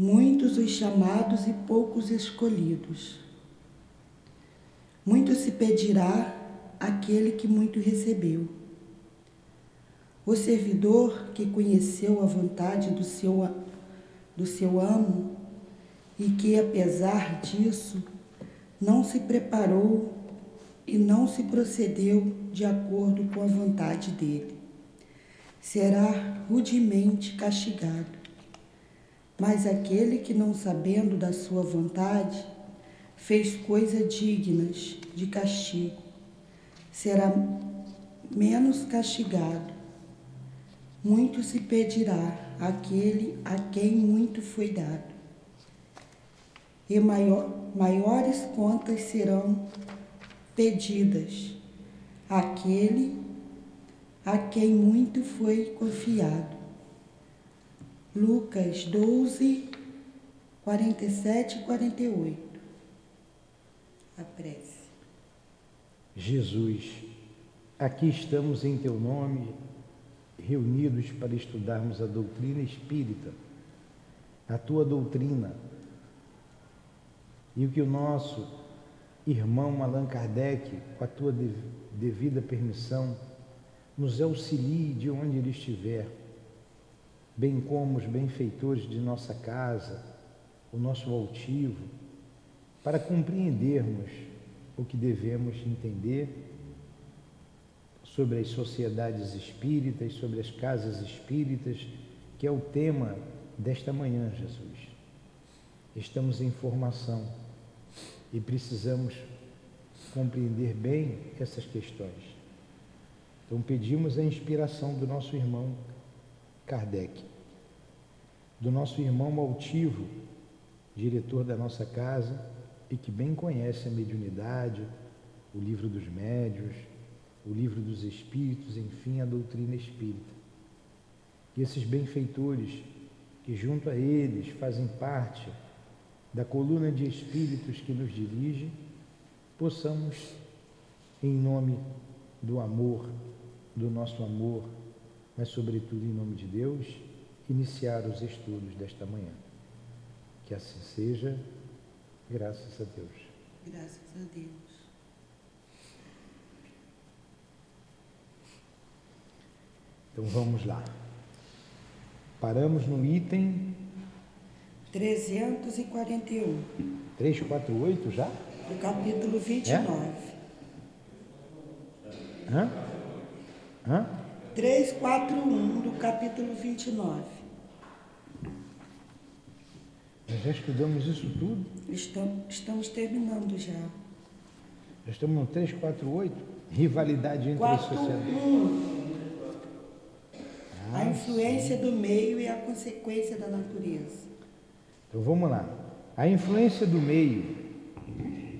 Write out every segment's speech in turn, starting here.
muitos os chamados e poucos escolhidos. Muito se pedirá aquele que muito recebeu. O servidor que conheceu a vontade do seu, do seu amo e que, apesar disso, não se preparou e não se procedeu de acordo com a vontade dele, será rudemente castigado. Mas aquele que, não sabendo da sua vontade, fez coisas dignas de castigo, será menos castigado. Muito se pedirá àquele a quem muito foi dado, e maior, maiores contas serão pedidas àquele a quem muito foi confiado. Lucas 12, 47 e 48. A prece. Jesus, aqui estamos em teu nome, reunidos para estudarmos a doutrina espírita, a tua doutrina, e o que o nosso irmão Allan Kardec, com a tua devida permissão, nos auxilie de onde ele estiver bem como os benfeitores de nossa casa, o nosso altivo, para compreendermos o que devemos entender sobre as sociedades espíritas, sobre as casas espíritas, que é o tema desta manhã, Jesus. Estamos em formação e precisamos compreender bem essas questões. Então pedimos a inspiração do nosso irmão Kardec do nosso irmão altivo, diretor da nossa casa e que bem conhece a mediunidade, o livro dos médios, o livro dos espíritos, enfim, a doutrina espírita. E esses benfeitores que junto a eles fazem parte da coluna de espíritos que nos dirige, possamos, em nome do amor, do nosso amor, mas sobretudo em nome de Deus, iniciar os estudos desta manhã. Que assim seja, graças a Deus. Graças a Deus. Então vamos lá. Paramos no item 341. 348 já? No capítulo 29. É? Hã? Hã? 341 do capítulo 29. Nós já estudamos isso tudo? Estamos, estamos terminando já. Já estamos no 348? Rivalidade entre 4, as sociedades. 1. Ah, a influência sim. do meio e a consequência da natureza. Então vamos lá. A influência do meio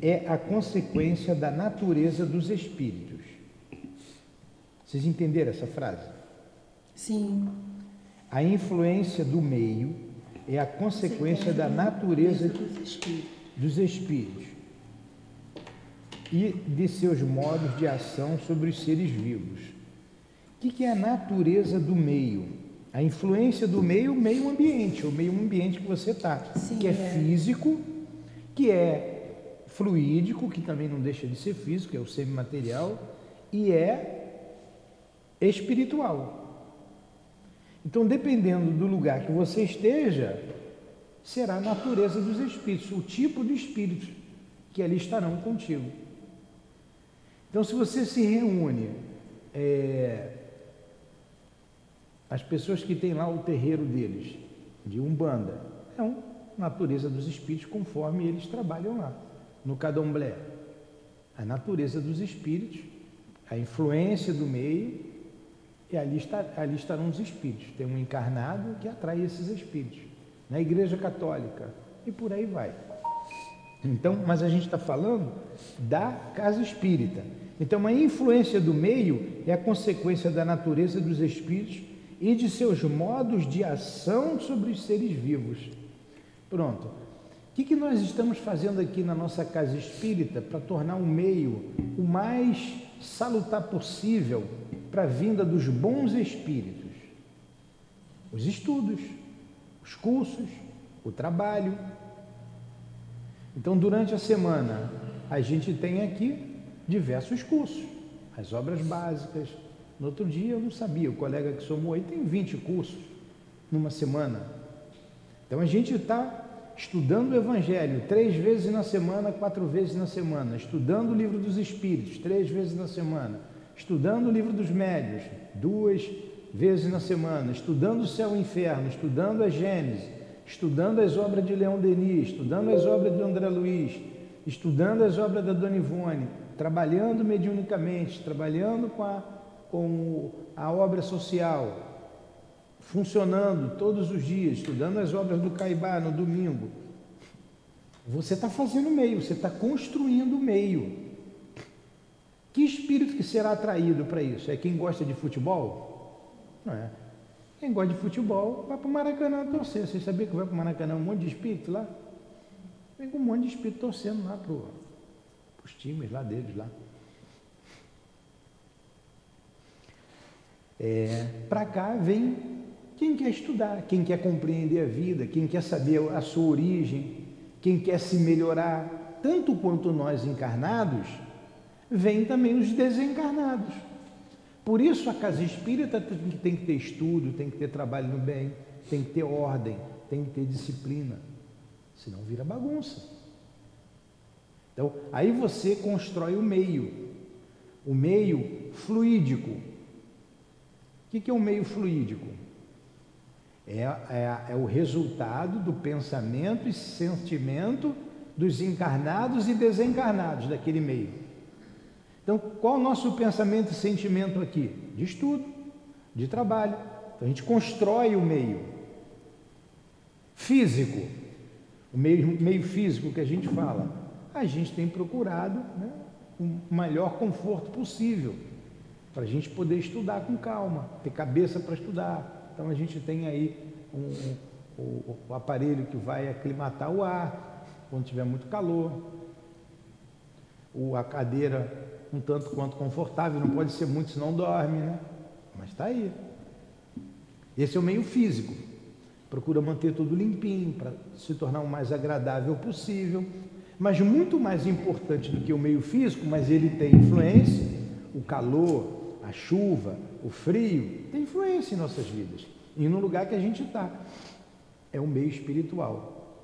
é a consequência da natureza dos espíritos. Vocês entenderam essa frase? Sim. A influência do meio é a consequência da natureza dos espíritos e de seus modos de ação sobre os seres vivos. O que é a natureza do meio? A influência do meio, meio ambiente, o meio ambiente que você está, que é, é físico, que é fluídico, que também não deixa de ser físico, é o semimaterial, e é espiritual. Então, dependendo do lugar que você esteja, será a natureza dos espíritos, o tipo de espíritos que ali estarão contigo. Então, se você se reúne, é, as pessoas que têm lá o terreiro deles, de Umbanda, é uma natureza dos espíritos conforme eles trabalham lá. No Cadomblé, a natureza dos espíritos, a influência do meio e ali, está, ali estarão os espíritos. Tem um encarnado que atrai esses espíritos. Na Igreja Católica. E por aí vai. Então, mas a gente está falando da casa espírita. Então, a influência do meio é a consequência da natureza dos espíritos e de seus modos de ação sobre os seres vivos. Pronto. O que, que nós estamos fazendo aqui na nossa casa espírita para tornar o meio o mais salutar possível para a vinda dos bons espíritos. Os estudos, os cursos, o trabalho. Então, durante a semana, a gente tem aqui diversos cursos, as obras básicas. No outro dia eu não sabia, o colega que somou aí tem 20 cursos numa semana. Então a gente está estudando o Evangelho três vezes na semana, quatro vezes na semana, estudando o livro dos Espíritos três vezes na semana, estudando o livro dos Médios duas vezes na semana, estudando o céu e o inferno, estudando a Gênesis, estudando as obras de Leão Denis, estudando as obras de André Luiz, estudando as obras da Dona Ivone, trabalhando mediunicamente, trabalhando com a, com a obra social, funcionando todos os dias, estudando as obras do Caibá no domingo, você está fazendo meio, você está construindo meio. Que espírito que será atraído para isso? É quem gosta de futebol? Não é. Quem gosta de futebol vai para o Maracanã torcer. Você sabia que vai para o Maracanã um monte de espírito lá? Vem com um monte de espírito torcendo lá para os times lá deles lá. É, para cá vem quem quer estudar, quem quer compreender a vida, quem quer saber a sua origem, quem quer se melhorar, tanto quanto nós encarnados, vem também os desencarnados. Por isso a casa espírita tem que ter estudo, tem que ter trabalho no bem, tem que ter ordem, tem que ter disciplina. Senão vira bagunça. Então, aí você constrói o meio, o meio fluídico. O que é o um meio fluídico? É, é, é o resultado do pensamento e sentimento dos encarnados e desencarnados daquele meio. Então, qual o nosso pensamento e sentimento aqui? De estudo, de trabalho. Então, a gente constrói o meio físico, o meio, meio físico que a gente fala. A gente tem procurado né, o maior conforto possível para a gente poder estudar com calma, ter cabeça para estudar, então a gente tem aí um, o, aparelho que vai aclimatar o ar quando tiver muito calor, o, a cadeira um tanto quanto confortável, não pode ser muito, senão dorme, né? Mas está aí. Esse é o meio físico. Procura manter tudo limpinho para se tornar o mais agradável possível. Mas muito mais importante do que o meio físico, mas ele tem influência, o calor, a chuva, o frio, tem influência em nossas vidas e no lugar que a gente está. É o meio espiritual,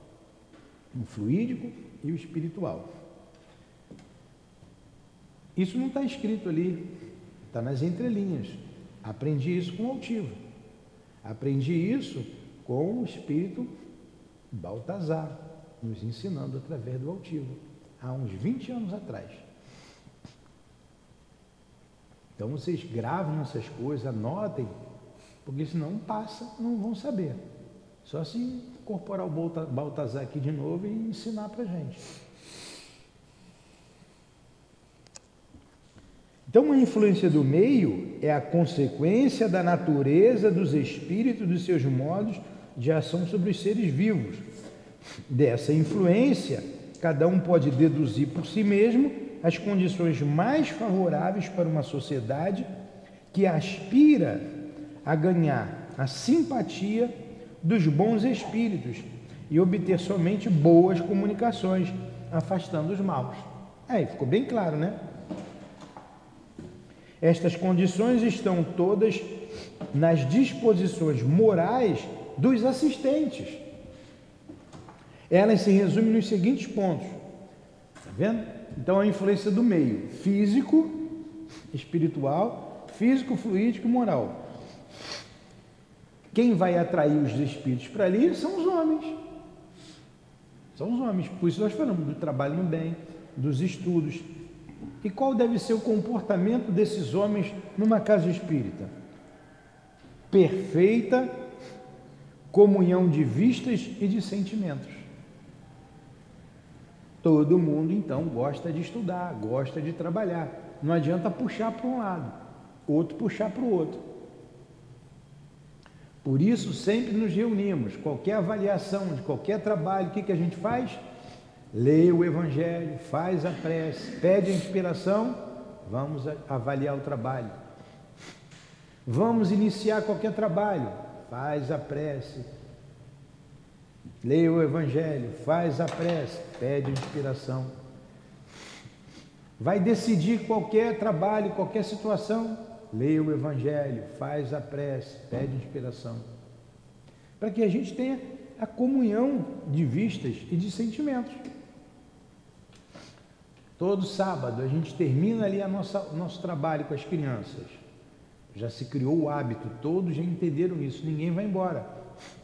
o fluídico e o espiritual. Isso não está escrito ali, está nas entrelinhas. Aprendi isso com o altivo. Aprendi isso com o espírito Baltazar, nos ensinando através do altivo, há uns 20 anos atrás. Então vocês gravam essas coisas, anotem, porque senão passa, não vão saber. Só se incorporar o Baltazar aqui de novo e ensinar para gente. Então, a influência do meio é a consequência da natureza dos espíritos, dos seus modos de ação sobre os seres vivos. Dessa influência, cada um pode deduzir por si mesmo as condições mais favoráveis para uma sociedade que aspira a ganhar a simpatia dos bons espíritos e obter somente boas comunicações, afastando os maus. Aí ficou bem claro, né? Estas condições estão todas nas disposições morais dos assistentes. Elas se resumem nos seguintes pontos. Está vendo? Então, a influência do meio físico, espiritual, físico, fluídico e moral. Quem vai atrair os espíritos para ali são os homens. São os homens. Por isso nós falamos do trabalho no bem, dos estudos. E qual deve ser o comportamento desses homens numa casa espírita? Perfeita comunhão de vistas e de sentimentos. Todo mundo então gosta de estudar, gosta de trabalhar. Não adianta puxar para um lado, outro puxar para o outro. Por isso, sempre nos reunimos. Qualquer avaliação de qualquer trabalho, o que, que a gente faz? Lê o Evangelho, faz a prece, pede a inspiração, vamos avaliar o trabalho. Vamos iniciar qualquer trabalho, faz a prece. Leia o Evangelho, faz a prece, pede inspiração. Vai decidir qualquer trabalho, qualquer situação, leia o Evangelho, faz a prece, pede inspiração. Para que a gente tenha a comunhão de vistas e de sentimentos. Todo sábado a gente termina ali a nossa, o nosso trabalho com as crianças. Já se criou o hábito, todos já entenderam isso, ninguém vai embora.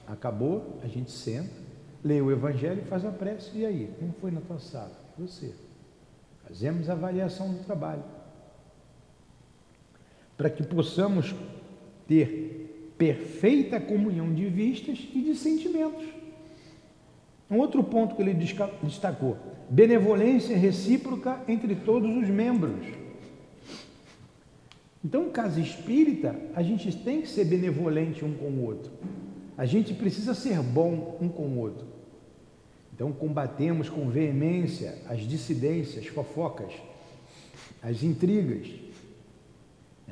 Acabou, a gente senta, lê o Evangelho e faz a prece. E aí, como foi na tua sala? Você. Fazemos a avaliação do trabalho. Para que possamos ter perfeita comunhão de vistas e de sentimentos. Um outro ponto que ele destacou: benevolência recíproca entre todos os membros. Então, casa espírita, a gente tem que ser benevolente um com o outro. A gente precisa ser bom um com o outro. Então, combatemos com veemência as dissidências, fofocas, as intrigas.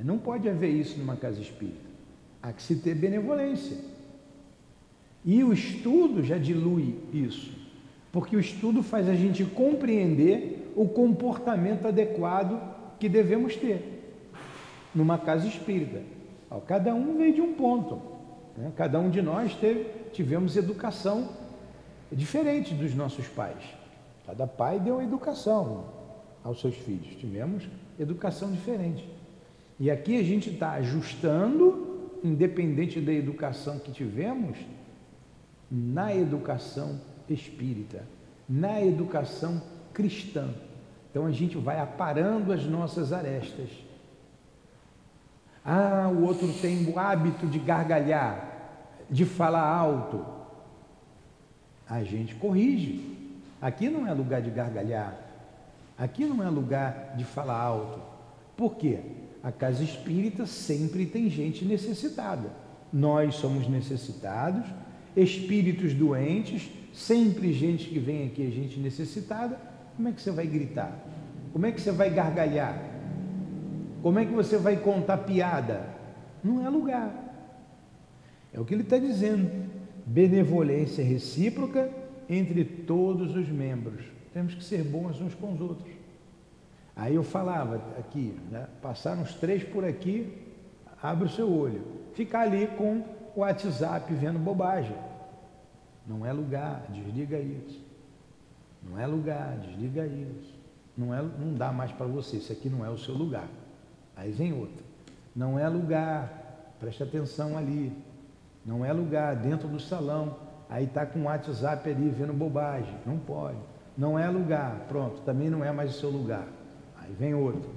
Não pode haver isso numa casa espírita. Há que se ter benevolência. E o estudo já dilui isso. Porque o estudo faz a gente compreender o comportamento adequado que devemos ter numa casa espírita. Cada um veio de um ponto. Né? Cada um de nós teve, tivemos educação diferente dos nossos pais. Cada pai deu educação aos seus filhos. Tivemos educação diferente. E aqui a gente está ajustando, independente da educação que tivemos, na educação espírita, na educação cristã. Então a gente vai aparando as nossas arestas. Ah, o outro tem o hábito de gargalhar, de falar alto. A gente corrige. Aqui não é lugar de gargalhar. Aqui não é lugar de falar alto. Por quê? A casa espírita sempre tem gente necessitada. Nós somos necessitados, espíritos doentes, sempre gente que vem aqui, é gente necessitada, como é que você vai gritar? Como é que você vai gargalhar? Como é que você vai contar piada? Não é lugar. É o que ele está dizendo. Benevolência recíproca entre todos os membros. Temos que ser bons uns com os outros. Aí eu falava aqui, né? passaram os três por aqui, abre o seu olho. Ficar ali com o WhatsApp vendo bobagem. Não é lugar, desliga isso. Não é lugar, desliga isso. Não, é, não dá mais para você, isso aqui não é o seu lugar. Aí vem outra. Não é lugar, preste atenção ali. Não é lugar, dentro do salão. Aí está com o WhatsApp ali vendo bobagem. Não pode. Não é lugar, pronto, também não é mais o seu lugar. Aí vem outro.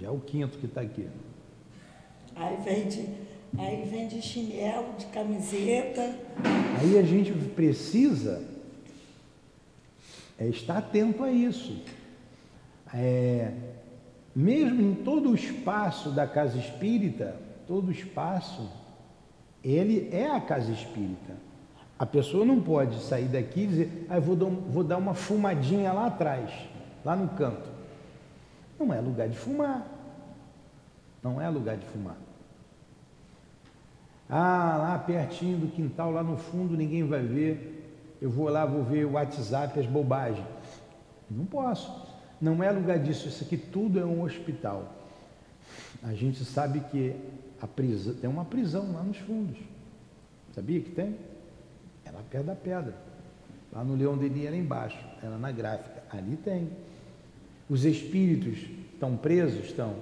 Já é o quinto que está aqui. Aí vem de Aí vem de chinelo, de camiseta. Aí a gente precisa é, estar atento a isso. É, mesmo em todo o espaço da casa espírita, todo o espaço, ele é a casa espírita. A pessoa não pode sair daqui e dizer, ah, vou, dar, vou dar uma fumadinha lá atrás, lá no canto. Não é lugar de fumar. Não é lugar de fumar. Ah, lá pertinho do quintal, lá no fundo, ninguém vai ver. Eu vou lá, vou ver o WhatsApp, as bobagens. Não posso. Não é lugar disso. Isso aqui tudo é um hospital. A gente sabe que a prisão, tem uma prisão lá nos fundos. Sabia que tem? É lá perto da pedra. Lá no Leão Denis era embaixo, era na gráfica. Ali tem. Os espíritos estão presos? Estão.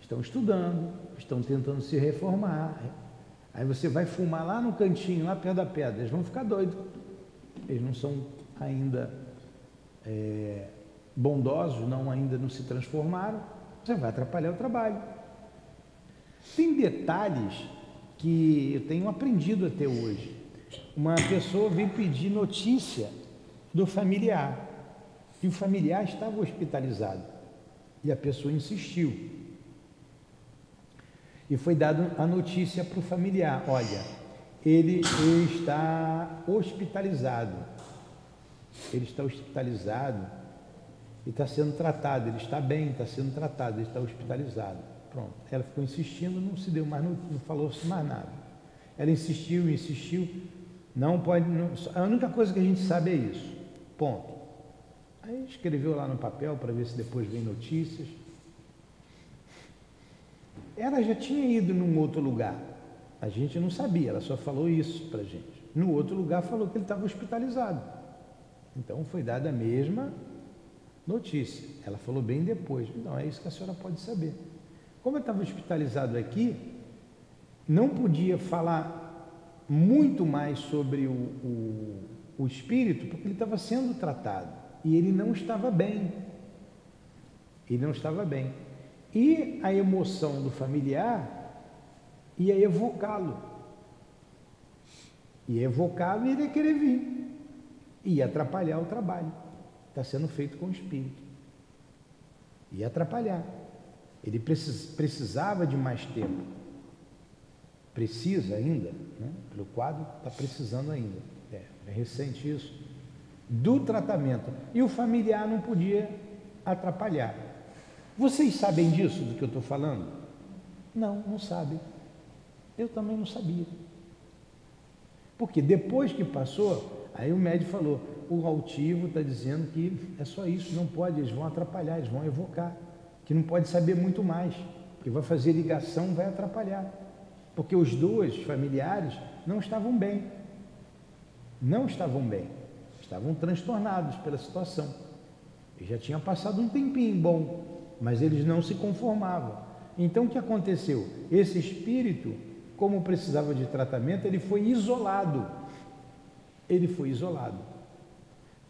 Estão estudando, estão tentando se reformar, Aí você vai fumar lá no cantinho, lá perto da pedra, eles vão ficar doidos. Eles não são ainda é, bondosos, não ainda não se transformaram. Você vai atrapalhar o trabalho. Tem detalhes que eu tenho aprendido até hoje. Uma pessoa veio pedir notícia do familiar. E o familiar estava hospitalizado. E a pessoa insistiu. E foi dada a notícia para o familiar: olha, ele está hospitalizado. Ele está hospitalizado e está sendo tratado. Ele está bem, está sendo tratado, ele está hospitalizado. Pronto. Ela ficou insistindo, não se deu mais, não, não falou-se mais nada. Ela insistiu, insistiu. Não pode. Não, a única coisa que a gente sabe é isso. Ponto. Aí escreveu lá no papel para ver se depois vem notícias. Ela já tinha ido num outro lugar. A gente não sabia, ela só falou isso para a gente. No outro lugar falou que ele estava hospitalizado. Então foi dada a mesma notícia. Ela falou bem depois. Então é isso que a senhora pode saber. Como eu estava hospitalizado aqui, não podia falar muito mais sobre o, o, o espírito, porque ele estava sendo tratado e ele não estava bem. Ele não estava bem. E a emoção do familiar ia evocá-lo. Ia evocá-lo e ele ia querer vir. Ia atrapalhar o trabalho. Está sendo feito com o espírito. Ia atrapalhar. Ele precisava de mais tempo. Precisa ainda, né? pelo quadro, está precisando ainda. É, é recente isso. Do tratamento. E o familiar não podia atrapalhar. Vocês sabem disso do que eu estou falando? Não, não sabem. Eu também não sabia. Porque depois que passou, aí o médico falou: o altivo está dizendo que é só isso, não pode, eles vão atrapalhar, eles vão evocar, que não pode saber muito mais, porque vai fazer ligação, vai atrapalhar. Porque os dois familiares não estavam bem. Não estavam bem. Estavam transtornados pela situação. E já tinha passado um tempinho bom mas eles não se conformavam. Então o que aconteceu? Esse espírito, como precisava de tratamento, ele foi isolado. Ele foi isolado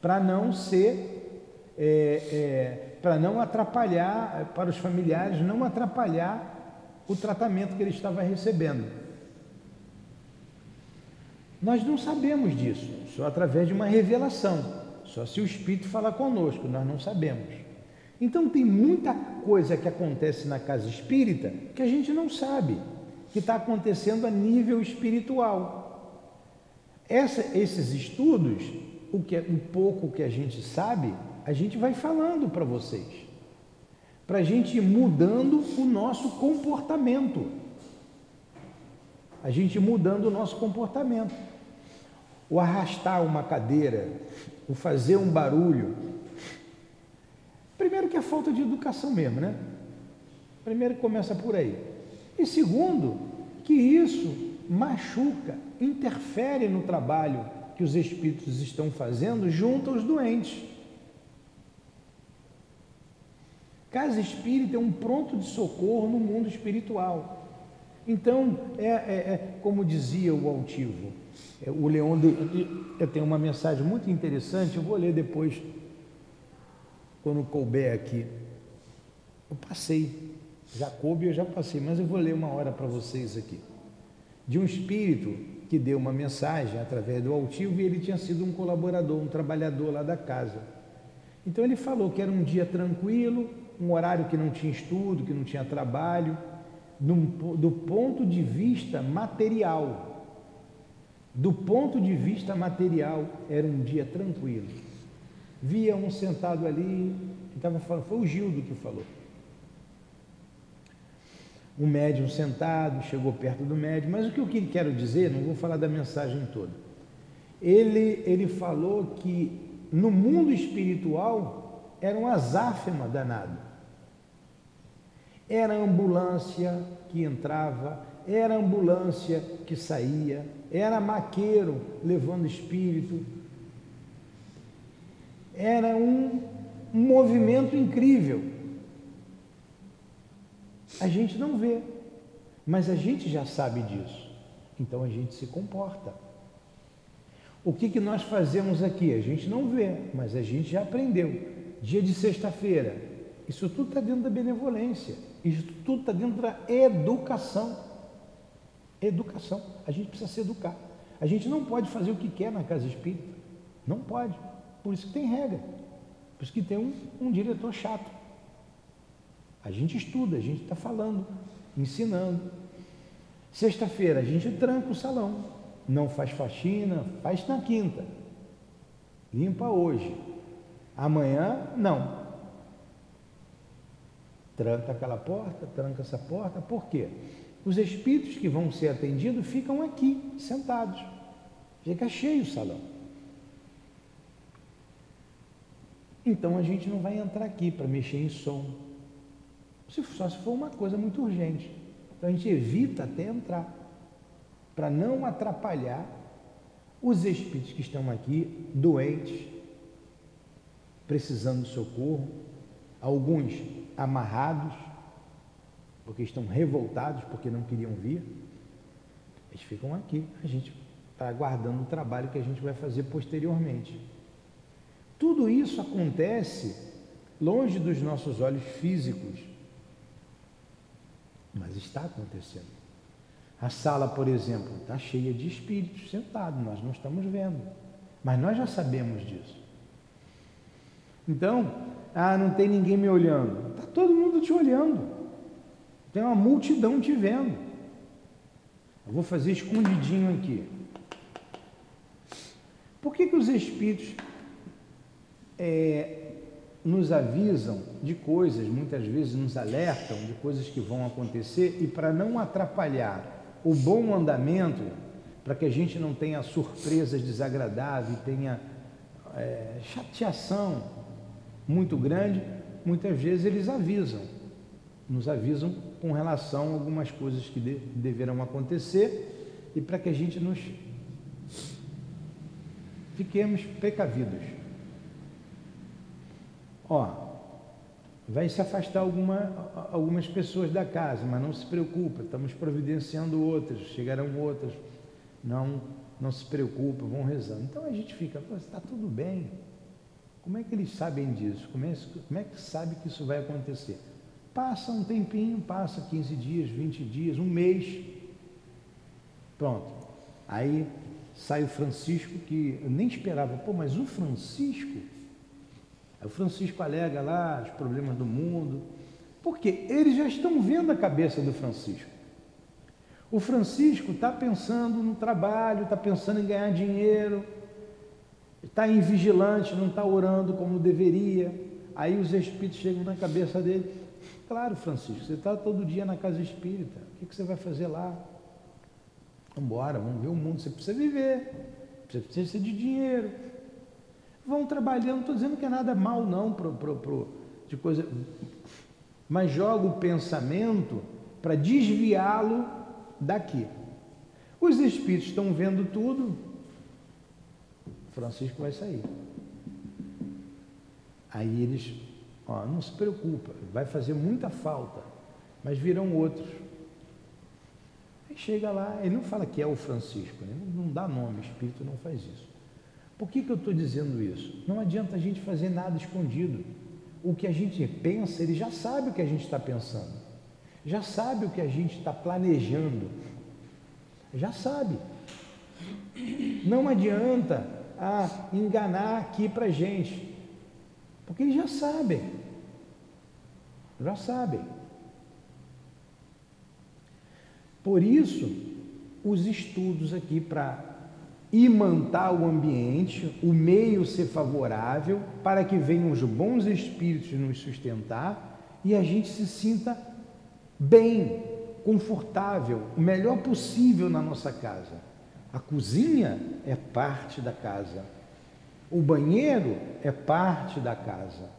para não ser, é, é, para não atrapalhar, para os familiares não atrapalhar o tratamento que ele estava recebendo. Nós não sabemos disso, só através de uma revelação, só se o Espírito falar conosco, nós não sabemos. Então tem muita coisa que acontece na casa espírita que a gente não sabe, que está acontecendo a nível espiritual. Essa, esses estudos, o, que, o pouco que a gente sabe, a gente vai falando para vocês, para a gente ir mudando o nosso comportamento. A gente mudando o nosso comportamento. O arrastar uma cadeira, o fazer um barulho, Primeiro que é falta de educação mesmo, né? Primeiro que começa por aí. E segundo, que isso machuca, interfere no trabalho que os espíritos estão fazendo junto aos doentes. Casa espírita é um pronto de socorro no mundo espiritual. Então, é, é, é como dizia o altivo, é, o Leão, tenho uma mensagem muito interessante, eu vou ler depois quando couber aqui. Eu passei, já coube, eu já passei, mas eu vou ler uma hora para vocês aqui. De um espírito que deu uma mensagem através do altivo e ele tinha sido um colaborador, um trabalhador lá da casa. Então ele falou que era um dia tranquilo, um horário que não tinha estudo, que não tinha trabalho, do ponto de vista material. Do ponto de vista material, era um dia tranquilo via um sentado ali, estava falando, foi o Gildo que falou. Um médium sentado, chegou perto do médium, mas o que eu quero dizer, não vou falar da mensagem toda. Ele, ele falou que no mundo espiritual era um azáfema danado. Era ambulância que entrava, era ambulância que saía, era maqueiro levando espírito, era um, um movimento incrível. A gente não vê, mas a gente já sabe disso. Então a gente se comporta. O que, que nós fazemos aqui? A gente não vê, mas a gente já aprendeu. Dia de sexta-feira, isso tudo está dentro da benevolência, isso tudo está dentro da educação. Educação. A gente precisa se educar. A gente não pode fazer o que quer na casa espírita. Não pode. Por isso que tem regra. Por isso que tem um, um diretor chato. A gente estuda, a gente está falando, ensinando. Sexta-feira a gente tranca o salão. Não faz faxina, faz na quinta. Limpa hoje. Amanhã, não. Tranca aquela porta, tranca essa porta. Por quê? Os espíritos que vão ser atendidos ficam aqui, sentados. Fica cheio o salão. Então a gente não vai entrar aqui para mexer em som. Só se for uma coisa muito urgente. Então a gente evita até entrar, para não atrapalhar os espíritos que estão aqui, doentes, precisando de socorro, alguns amarrados, porque estão revoltados porque não queriam vir, eles ficam aqui, a gente está aguardando o trabalho que a gente vai fazer posteriormente. Tudo isso acontece longe dos nossos olhos físicos, mas está acontecendo. A sala, por exemplo, está cheia de espíritos sentados, nós não estamos vendo, mas nós já sabemos disso. Então, ah, não tem ninguém me olhando. Está todo mundo te olhando. Tem uma multidão te vendo. Eu vou fazer escondidinho aqui. Por que, que os espíritos é, nos avisam de coisas, muitas vezes nos alertam de coisas que vão acontecer e para não atrapalhar o bom andamento, para que a gente não tenha surpresas desagradáveis, tenha é, chateação muito grande, muitas vezes eles avisam, nos avisam com relação a algumas coisas que de, deverão acontecer e para que a gente nos fiquemos precavidos. Ó, vai se afastar alguma, algumas pessoas da casa, mas não se preocupe, estamos providenciando outras, chegarão outras. Não, não se preocupe, vão rezando. Então a gente fica, está tudo bem. Como é que eles sabem disso? Como é, como é que sabe que isso vai acontecer? Passa um tempinho, passa 15 dias, 20 dias, um mês. Pronto. Aí sai o Francisco, que eu nem esperava, pô, mas o Francisco o Francisco alega lá os problemas do mundo, porque eles já estão vendo a cabeça do Francisco. O Francisco está pensando no trabalho, está pensando em ganhar dinheiro, está invigilante, não está orando como deveria. Aí os espíritos chegam na cabeça dele. Claro, Francisco, você está todo dia na casa espírita. O que, que você vai fazer lá? Vamos embora, vamos ver o mundo. Você precisa viver, você precisa de dinheiro vão trabalhando, não estou dizendo que é nada mal não pro, pro, pro, de coisa, mas joga o pensamento para desviá-lo daqui. Os espíritos estão vendo tudo, Francisco vai sair. Aí eles, ó, não se preocupa, vai fazer muita falta, mas virão outros. Aí chega lá, ele não fala que é o Francisco, né? não dá nome, espírito não faz isso. Por que, que eu estou dizendo isso? Não adianta a gente fazer nada escondido. O que a gente pensa, ele já sabe o que a gente está pensando, já sabe o que a gente está planejando, já sabe. Não adianta ah, enganar aqui para gente, porque eles já sabem, já sabem. Por isso, os estudos aqui para imantar o ambiente, o meio ser favorável, para que venham os bons espíritos nos sustentar e a gente se sinta bem, confortável, o melhor possível na nossa casa. A cozinha é parte da casa. O banheiro é parte da casa.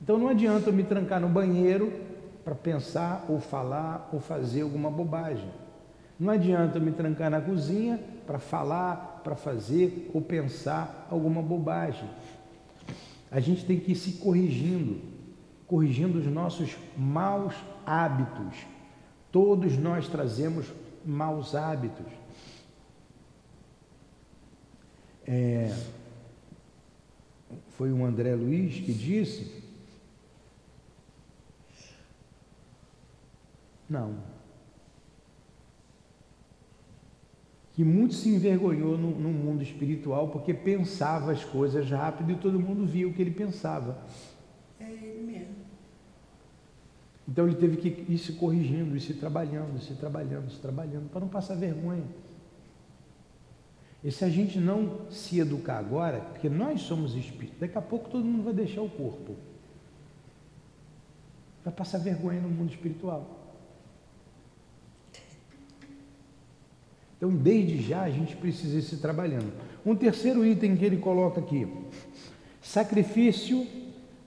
Então não adianta eu me trancar no banheiro para pensar ou falar ou fazer alguma bobagem. Não adianta me trancar na cozinha para falar, para fazer ou pensar alguma bobagem. A gente tem que ir se corrigindo, corrigindo os nossos maus hábitos. Todos nós trazemos maus hábitos. É, foi o André Luiz que disse. Não, que muito se envergonhou no, no, mundo espiritual porque pensava as coisas rápido e todo mundo via o que ele pensava. É ele mesmo. Então ele teve que ir se corrigindo, ir se trabalhando, se trabalhando, se trabalhando, para não passar vergonha. E se a gente não se educar agora, porque nós somos espíritos, daqui a pouco todo mundo vai deixar o corpo. Vai passar vergonha no mundo espiritual. Então, desde já, a gente precisa ir se trabalhando. Um terceiro item que ele coloca aqui: sacrifício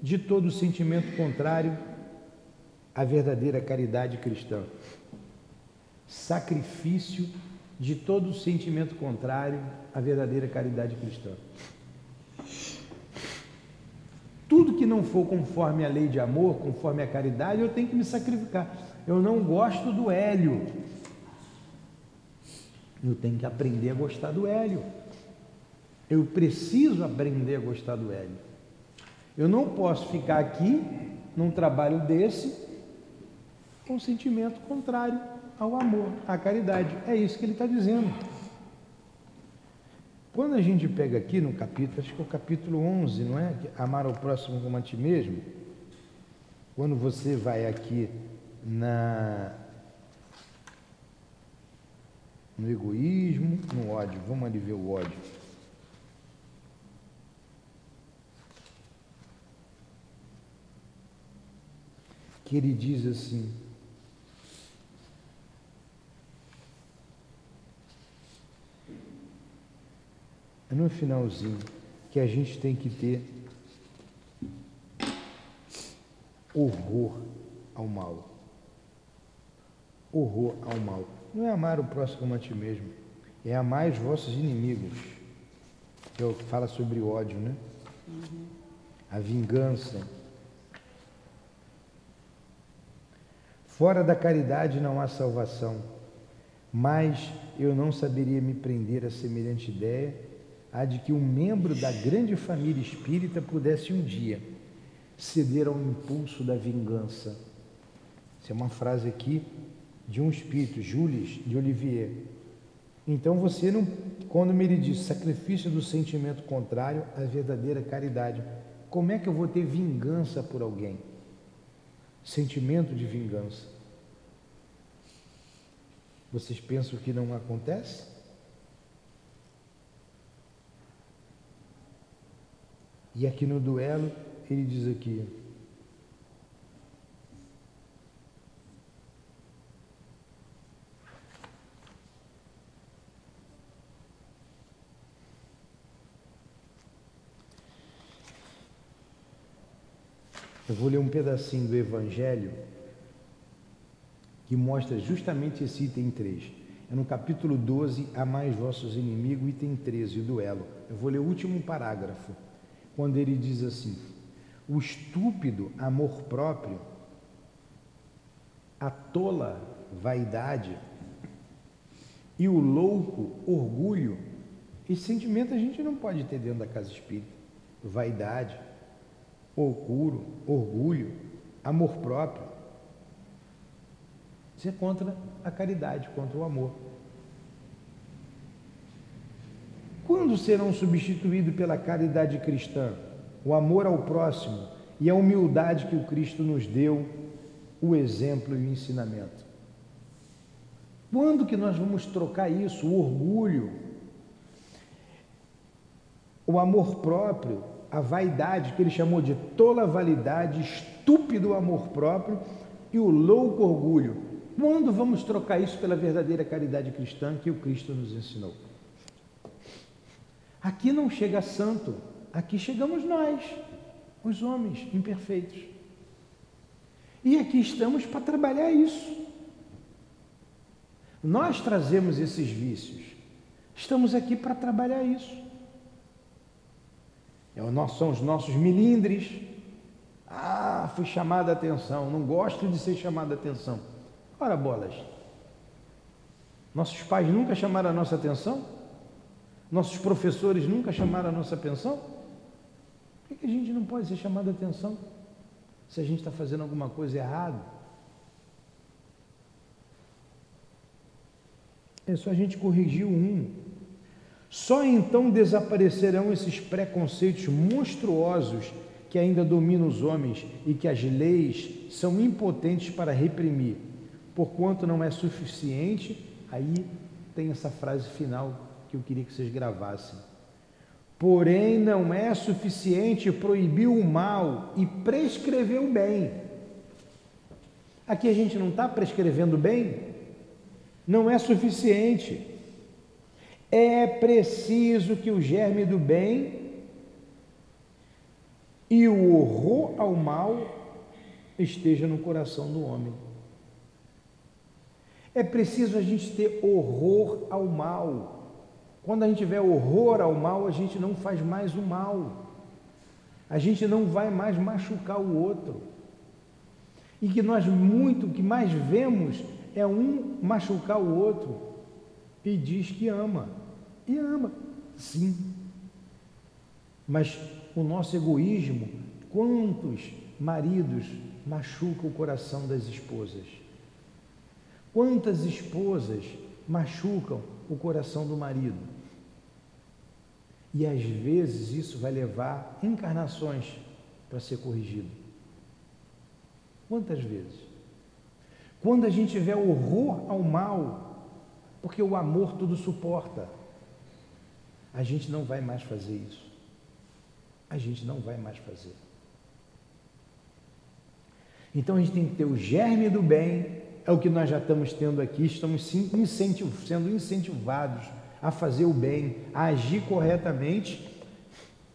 de todo sentimento contrário à verdadeira caridade cristã. Sacrifício de todo sentimento contrário à verdadeira caridade cristã. Tudo que não for conforme a lei de amor, conforme a caridade, eu tenho que me sacrificar. Eu não gosto do hélio. Eu tenho que aprender a gostar do hélio. Eu preciso aprender a gostar do hélio. Eu não posso ficar aqui num trabalho desse com um sentimento contrário ao amor, à caridade. É isso que ele está dizendo. Quando a gente pega aqui no capítulo, acho que é o capítulo 11, não é? Amar ao próximo como a ti mesmo. Quando você vai aqui na no egoísmo, no ódio. Vamos ali ver o ódio. Que ele diz assim: é no finalzinho que a gente tem que ter horror ao mal. Horror ao mal. Não é amar o próximo como a ti mesmo, é amar os vossos inimigos. Que é fala sobre o ódio, né? Uhum. A vingança. Fora da caridade não há salvação, mas eu não saberia me prender a semelhante ideia a de que um membro da grande família espírita pudesse um dia ceder ao impulso da vingança. Isso é uma frase aqui de um espírito, Jules de Olivier. Então você não, quando me diz sacrifício do sentimento contrário à verdadeira caridade, como é que eu vou ter vingança por alguém? Sentimento de vingança. Vocês pensam que não acontece? E aqui no duelo, ele diz aqui: Eu vou ler um pedacinho do Evangelho que mostra justamente esse item 3. É no capítulo 12, a mais vossos inimigos, item 13, o duelo. Eu vou ler o último parágrafo quando ele diz assim: o estúpido amor próprio, a tola vaidade e o louco orgulho. Esse sentimento a gente não pode ter dentro da casa espírita. Vaidade, orgulho, orgulho, amor próprio. Isso é contra a caridade, contra o amor. Quando serão substituídos pela caridade cristã, o amor ao próximo e a humildade que o Cristo nos deu, o exemplo e o ensinamento? Quando que nós vamos trocar isso, o orgulho, o amor próprio, a vaidade, que ele chamou de tola validade, estúpido amor próprio e o louco orgulho. Quando vamos trocar isso pela verdadeira caridade cristã que o Cristo nos ensinou? Aqui não chega santo, aqui chegamos nós, os homens imperfeitos. E aqui estamos para trabalhar isso. Nós trazemos esses vícios, estamos aqui para trabalhar isso. É são os nossos milindres. Ah, fui chamado a atenção, não gosto de ser chamado a atenção. Ora, bolas. Nossos pais nunca chamaram a nossa atenção? Nossos professores nunca chamaram a nossa atenção? Por que a gente não pode ser chamado a atenção se a gente está fazendo alguma coisa errada? É só a gente corrigir um. Só então desaparecerão esses preconceitos monstruosos que ainda dominam os homens e que as leis são impotentes para reprimir. Porquanto não é suficiente, aí tem essa frase final que eu queria que vocês gravassem. Porém, não é suficiente proibir o mal e prescrever o bem. Aqui a gente não está prescrevendo bem? Não é suficiente. É preciso que o germe do bem e o horror ao mal esteja no coração do homem. É preciso a gente ter horror ao mal. Quando a gente tiver horror ao mal, a gente não faz mais o mal. A gente não vai mais machucar o outro. E que nós muito, o que mais vemos é um machucar o outro e diz que ama. E ama, sim. Mas o nosso egoísmo, quantos maridos machuca o coração das esposas? Quantas esposas machucam o coração do marido? E às vezes isso vai levar encarnações para ser corrigido. Quantas vezes? Quando a gente tiver horror ao mal, porque o amor tudo suporta, a gente não vai mais fazer isso. A gente não vai mais fazer. Então a gente tem que ter o germe do bem, é o que nós já estamos tendo aqui, estamos incentiv sendo incentivados a fazer o bem, a agir corretamente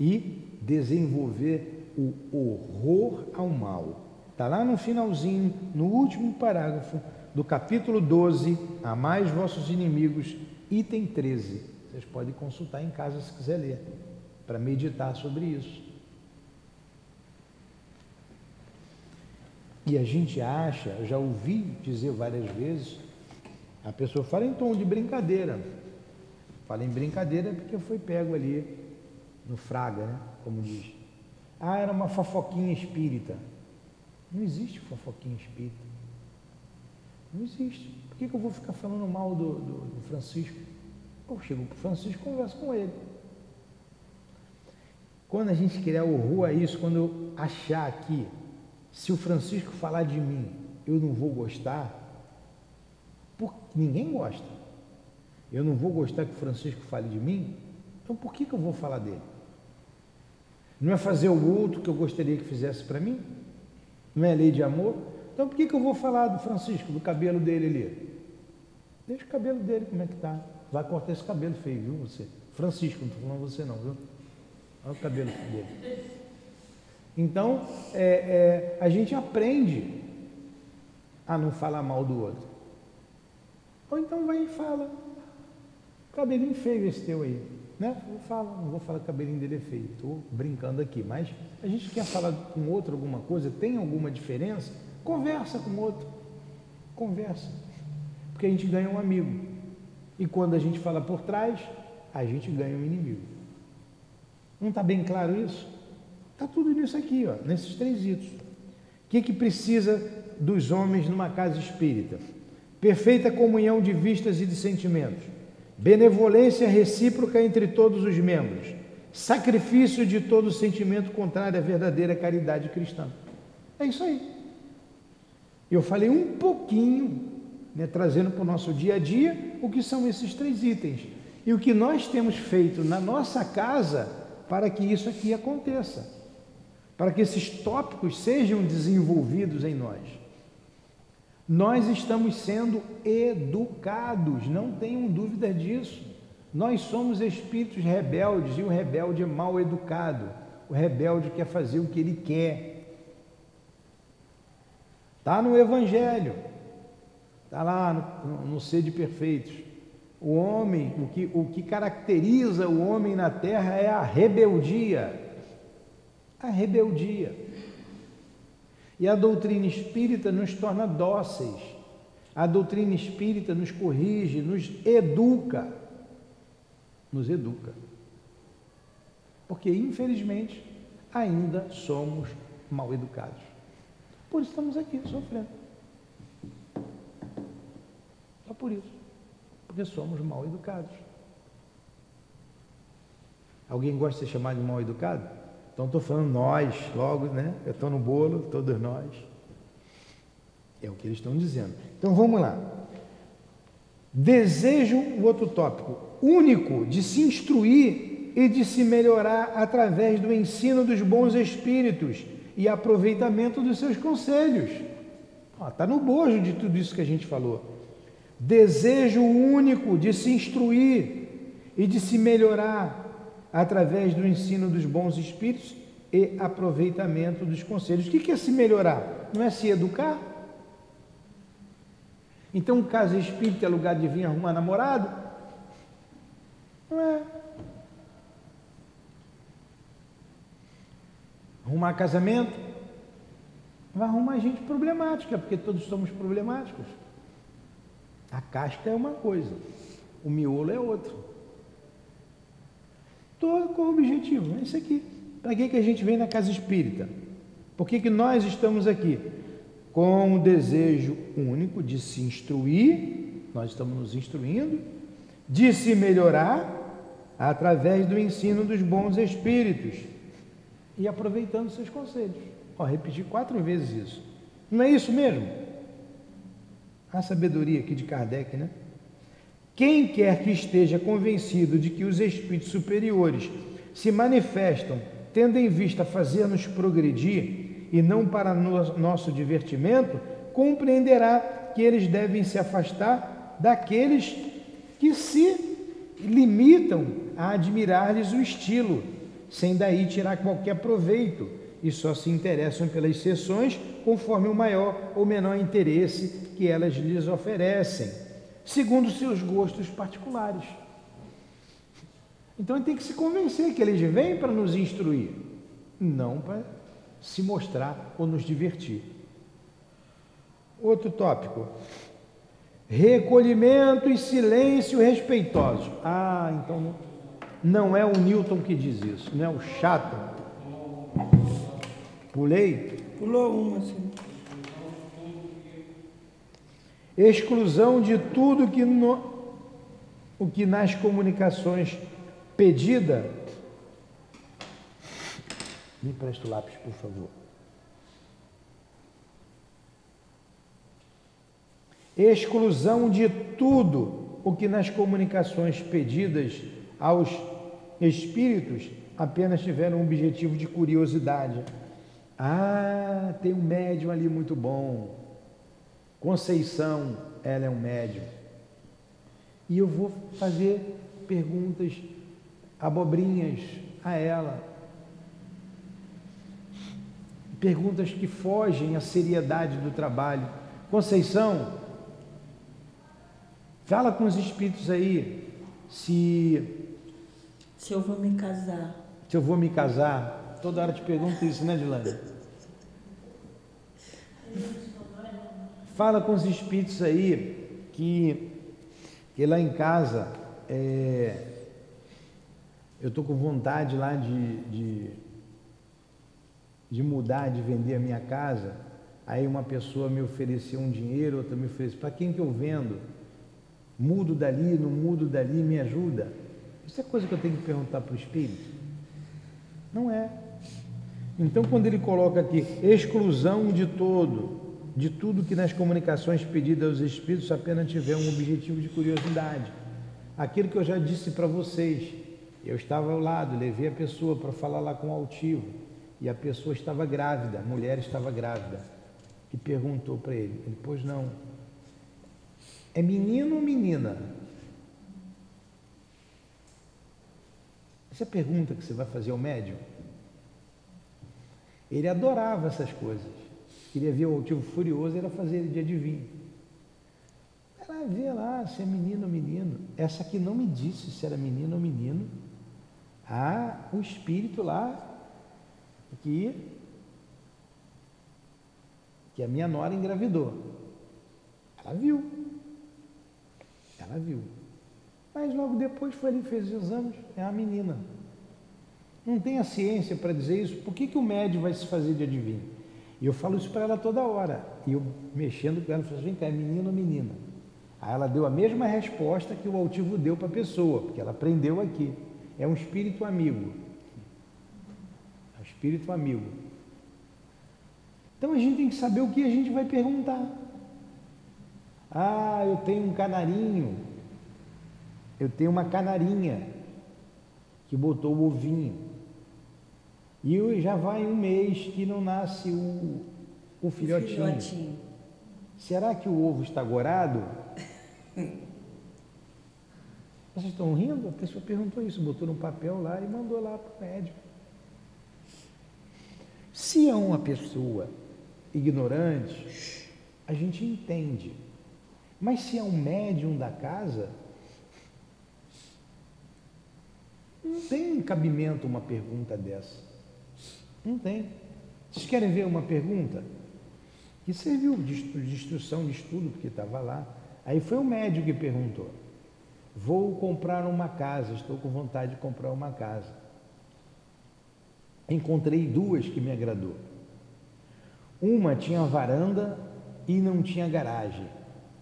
e desenvolver o horror ao mal. Está lá no finalzinho, no último parágrafo do capítulo 12, Amais vossos inimigos, item 13. Vocês podem consultar em casa se quiser ler, para meditar sobre isso. E a gente acha, eu já ouvi dizer várias vezes, a pessoa fala em tom de brincadeira. Fala em brincadeira porque foi pego ali no fraga, né? como diz. Ah, era uma fofoquinha espírita. Não existe fofoquinha espírita. Não existe. Por que, que eu vou ficar falando mal do, do, do Francisco? Eu chego para o Francisco e converso com ele. Quando a gente criar horror a isso, quando eu achar aqui se o Francisco falar de mim, eu não vou gostar, porque ninguém gosta. Eu não vou gostar que o Francisco fale de mim, então por que, que eu vou falar dele? Não é fazer o outro que eu gostaria que fizesse para mim? Não é lei de amor? Então por que, que eu vou falar do Francisco, do cabelo dele ali? Deixa o cabelo dele como é que tá. Vai cortar esse cabelo feio, viu você? Francisco, não estou falando você não, viu? Olha o cabelo dele. Então, é, é, a gente aprende a não falar mal do outro. Ou então vai e fala, cabelinho feio esse teu aí. Né? Eu falo, não vou falar que cabelinho dele é feio, estou brincando aqui, mas a gente quer falar com outro alguma coisa, tem alguma diferença, conversa com o outro, conversa, porque a gente ganha um amigo, e quando a gente fala por trás, a gente ganha um inimigo. Não está bem claro isso? Está tudo nisso aqui, ó, nesses três itos. O que, que precisa dos homens numa casa espírita? Perfeita comunhão de vistas e de sentimentos, benevolência recíproca entre todos os membros, sacrifício de todo sentimento contrário à verdadeira caridade cristã. É isso aí. Eu falei um pouquinho, né, trazendo para o nosso dia a dia, o que são esses três itens e o que nós temos feito na nossa casa para que isso aqui aconteça para que esses tópicos sejam desenvolvidos em nós. Nós estamos sendo educados, não tenham dúvida disso. Nós somos espíritos rebeldes e o rebelde é mal educado. O rebelde quer fazer o que ele quer. Está no Evangelho, está lá no, no, no Ser de Perfeitos. O homem, o que, o que caracteriza o homem na terra é a rebeldia a rebeldia. E a doutrina espírita nos torna dóceis. A doutrina espírita nos corrige, nos educa. Nos educa. Porque, infelizmente, ainda somos mal educados. Por isso estamos aqui sofrendo. Só por isso. Porque somos mal educados. Alguém gosta de ser chamado de mal educado? Então estou falando nós, logo, né? Eu estou no bolo, todos nós. É o que eles estão dizendo. Então vamos lá. Desejo, o outro tópico, único de se instruir e de se melhorar através do ensino dos bons espíritos e aproveitamento dos seus conselhos. Está no bojo de tudo isso que a gente falou. Desejo único de se instruir e de se melhorar através do ensino dos bons espíritos e aproveitamento dos conselhos. O que é se melhorar? Não é se educar? Então, casa espírita é lugar de vir arrumar namorado? Não é. Arrumar casamento? Vai arrumar gente problemática, porque todos somos problemáticos. A casca é uma coisa, o miolo é outro. Todo com o objetivo, é isso aqui. Para que, que a gente vem na casa espírita? Por que, que nós estamos aqui? Com o desejo único de se instruir, nós estamos nos instruindo, de se melhorar através do ensino dos bons espíritos e aproveitando seus conselhos. Ó, repetir quatro vezes isso. Não é isso mesmo? A sabedoria aqui de Kardec, né? Quem quer que esteja convencido de que os espíritos superiores se manifestam tendo em vista fazer-nos progredir e não para nosso divertimento, compreenderá que eles devem se afastar daqueles que se limitam a admirar-lhes o estilo, sem daí tirar qualquer proveito, e só se interessam pelas sessões conforme o maior ou menor interesse que elas lhes oferecem, segundo seus gostos particulares. Então ele tem que se convencer que eles vêm para nos instruir, não para se mostrar ou nos divertir. Outro tópico. Recolhimento e silêncio respeitoso. Ah, então não é o Newton que diz isso, não é o chato. Pulei? Pulou uma, sim. Exclusão de tudo que no, o que nas comunicações pedida. Me presta o lápis, por favor. Exclusão de tudo o que nas comunicações pedidas aos espíritos apenas tiveram um objetivo de curiosidade. Ah, tem um médium ali muito bom. Conceição, ela é um médium. E eu vou fazer perguntas abobrinhas a ela. Perguntas que fogem à seriedade do trabalho. Conceição, fala com os espíritos aí se. Se eu vou me casar. Se eu vou me casar. Toda hora te pergunto isso, né, Dilane? Fala com os espíritos aí que, que lá em casa é, eu estou com vontade lá de, de, de mudar, de vender a minha casa. Aí uma pessoa me ofereceu um dinheiro, outra me ofereceu, para quem que eu vendo? Mudo dali, não mudo dali, me ajuda. Isso é coisa que eu tenho que perguntar para o Espírito? Não é. Então, quando ele coloca aqui exclusão de todo, de tudo que nas comunicações pedidas aos Espíritos apenas tiver um objetivo de curiosidade. Aquilo que eu já disse para vocês, eu estava ao lado, levei a pessoa para falar lá com o altivo e a pessoa estava grávida, a mulher estava grávida. E perguntou para ele, ele, pois não, é menino ou menina? Essa é a pergunta que você vai fazer ao médium. Ele adorava essas coisas. Queria ver o altivo furioso, era fazer de adivinho. Ela via lá se é menino ou menino. Essa aqui não me disse se era menino ou menino há um espírito lá que, que a minha nora engravidou. Ela viu. Ela viu. Mas logo depois foi ali, fez os exames, é a menina. Não tem a ciência para dizer isso. Por que, que o médium vai se fazer de adivinho? E eu falo isso para ela toda hora. E eu mexendo com ela, falei, vem cá, é menino ou menina? Aí ela deu a mesma resposta que o altivo deu para a pessoa, porque ela aprendeu aqui. É um espírito amigo. É um espírito amigo. Então a gente tem que saber o que a gente vai perguntar. Ah, eu tenho um canarinho. Eu tenho uma canarinha que botou o ovinho. E já vai um mês que não nasce o, o filhotinho. filhotinho. Será que o ovo está gorado? Vocês estão rindo? A pessoa perguntou isso, botou no papel lá e mandou lá para o médico. Se é uma pessoa ignorante, a gente entende. Mas se é um médium da casa, não tem cabimento uma pergunta dessa. Não tem. Vocês querem ver uma pergunta? Que serviu de instrução de estudo, porque estava lá. Aí foi o médium que perguntou. Vou comprar uma casa, estou com vontade de comprar uma casa. Encontrei duas que me agradou. Uma tinha varanda e não tinha garagem.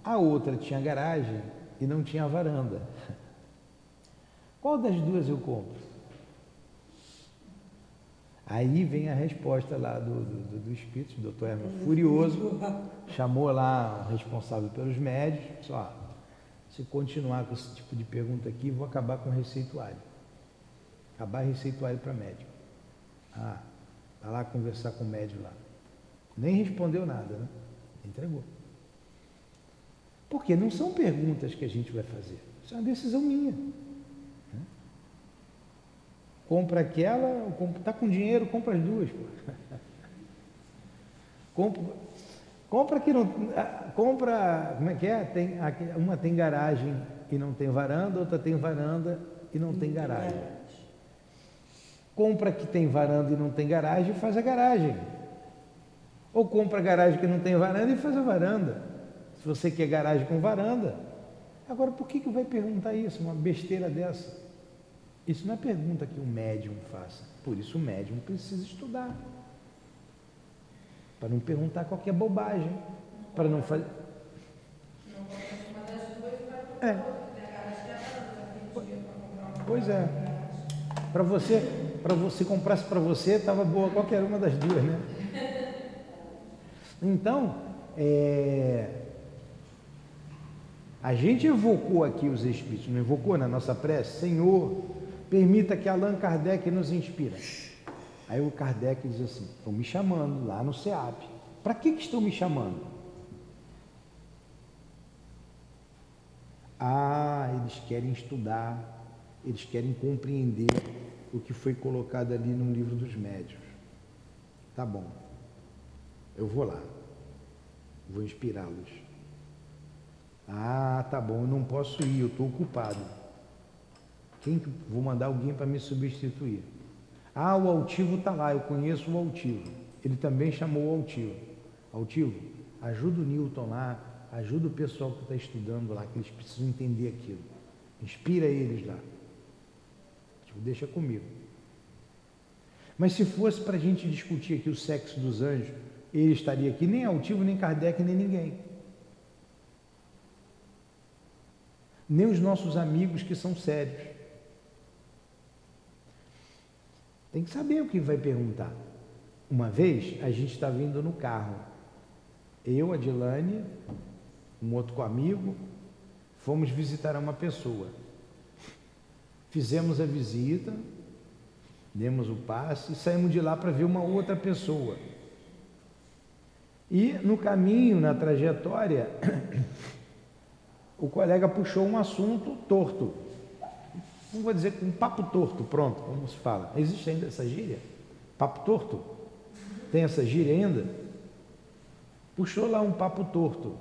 A outra tinha garagem e não tinha varanda. Qual das duas eu compro? Aí vem a resposta lá do, do, do espírito, o doutor Herman Furioso, chamou lá o responsável pelos médios, só se continuar com esse tipo de pergunta aqui, vou acabar com o receituário. Acabar receituário para médico. Ah, vai lá conversar com o médico lá. Nem respondeu nada, né? Entregou. Porque não são perguntas que a gente vai fazer. Isso é uma decisão minha. Compra aquela, está com dinheiro, compra as duas. compra, compra que não. Compra, como é que é? Tem, uma tem garagem e não tem varanda, outra tem varanda e não tem garagem. Compra que tem varanda e não tem garagem e faz a garagem. Ou compra garagem que não tem varanda e faz a varanda. Se você quer garagem com varanda. Agora, por que, que vai perguntar isso? Uma besteira dessa? Isso não é pergunta que o médium faça. Por isso o médium precisa estudar. Para não perguntar qualquer bobagem. Para não fazer. É. Pois é. Para você, para você comprasse para você, estava boa qualquer uma das duas, né? Então, é, a gente evocou aqui os Espíritos, não evocou na nossa prece? Senhor, permita que Allan Kardec nos inspire. Aí o Kardec diz assim: estão me chamando lá no SEAP. Para que, que estão me chamando? Ah, eles querem estudar, eles querem compreender o que foi colocado ali no livro dos médios. Tá bom, eu vou lá. Vou inspirá-los. Ah, tá bom, eu não posso ir, eu estou ocupado. Quem vou mandar alguém para me substituir? Ah, o altivo está lá, eu conheço o altivo. Ele também chamou o altivo. Altivo, ajuda o Newton lá, ajuda o pessoal que está estudando lá, que eles precisam entender aquilo. Inspira eles lá. Tipo, deixa comigo. Mas se fosse para a gente discutir aqui o sexo dos anjos, ele estaria aqui, nem Altivo, nem Kardec, nem ninguém. Nem os nossos amigos que são sérios. Tem que saber o que vai perguntar. Uma vez a gente está vindo no carro, eu, a Dilane, um outro amigo, fomos visitar uma pessoa. Fizemos a visita, demos o passe e saímos de lá para ver uma outra pessoa. E no caminho, na trajetória, o colega puxou um assunto torto. Não vou dizer um papo torto, pronto, como se fala. Existe ainda essa gíria? Papo torto? Tem essa gíria ainda? Puxou lá um papo torto.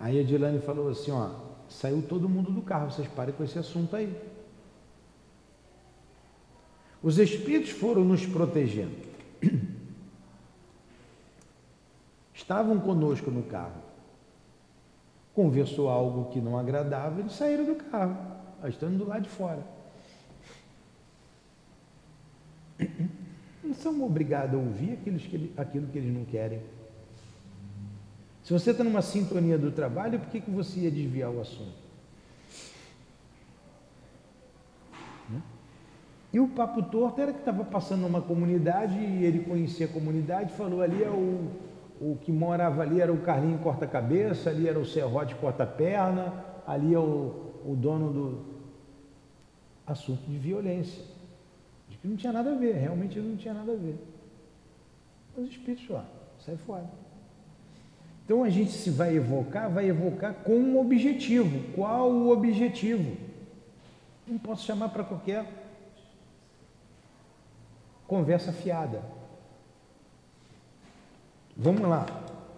Aí a Dilane falou assim, ó, saiu todo mundo do carro, vocês parem com esse assunto aí. Os espíritos foram nos protegendo. estavam conosco no carro. Conversou algo que não agradava, eles saíram do carro, estando do lado de fora. Não são obrigados a ouvir aquilo que eles não querem. Se você está numa sintonia do trabalho, por que, que você ia desviar o assunto? Né? E o papo torto era que estava passando numa comunidade e ele conhecia a comunidade, falou ali é o o que morava ali era o Carlinho corta-cabeça, ali era o Serrote corta-perna, ali é o, o dono do assunto de violência. De que não tinha nada a ver, realmente não tinha nada a ver. Os espíritos lá, sai fora. Então a gente se vai evocar, vai evocar com um objetivo. Qual o objetivo? Não posso chamar para qualquer conversa fiada. Vamos lá.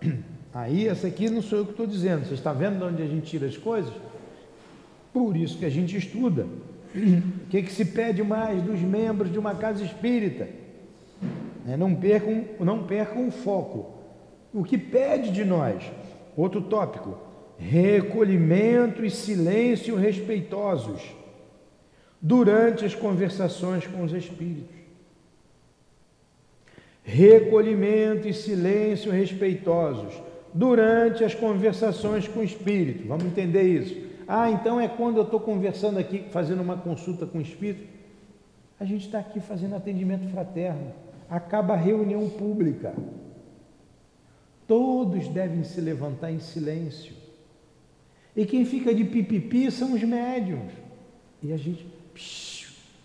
Aí, essa aqui não sou eu que estou dizendo. Você está vendo de onde a gente tira as coisas? Por isso que a gente estuda. O que, que se pede mais dos membros de uma casa espírita? É, não, percam, não percam o foco. O que pede de nós? Outro tópico: recolhimento e silêncio respeitosos durante as conversações com os espíritos. Recolhimento e silêncio respeitosos durante as conversações com o espírito. Vamos entender isso. Ah, então é quando eu estou conversando aqui, fazendo uma consulta com o espírito. A gente está aqui fazendo atendimento fraterno. Acaba a reunião pública. Todos devem se levantar em silêncio. E quem fica de pipipi são os médiums. E a gente,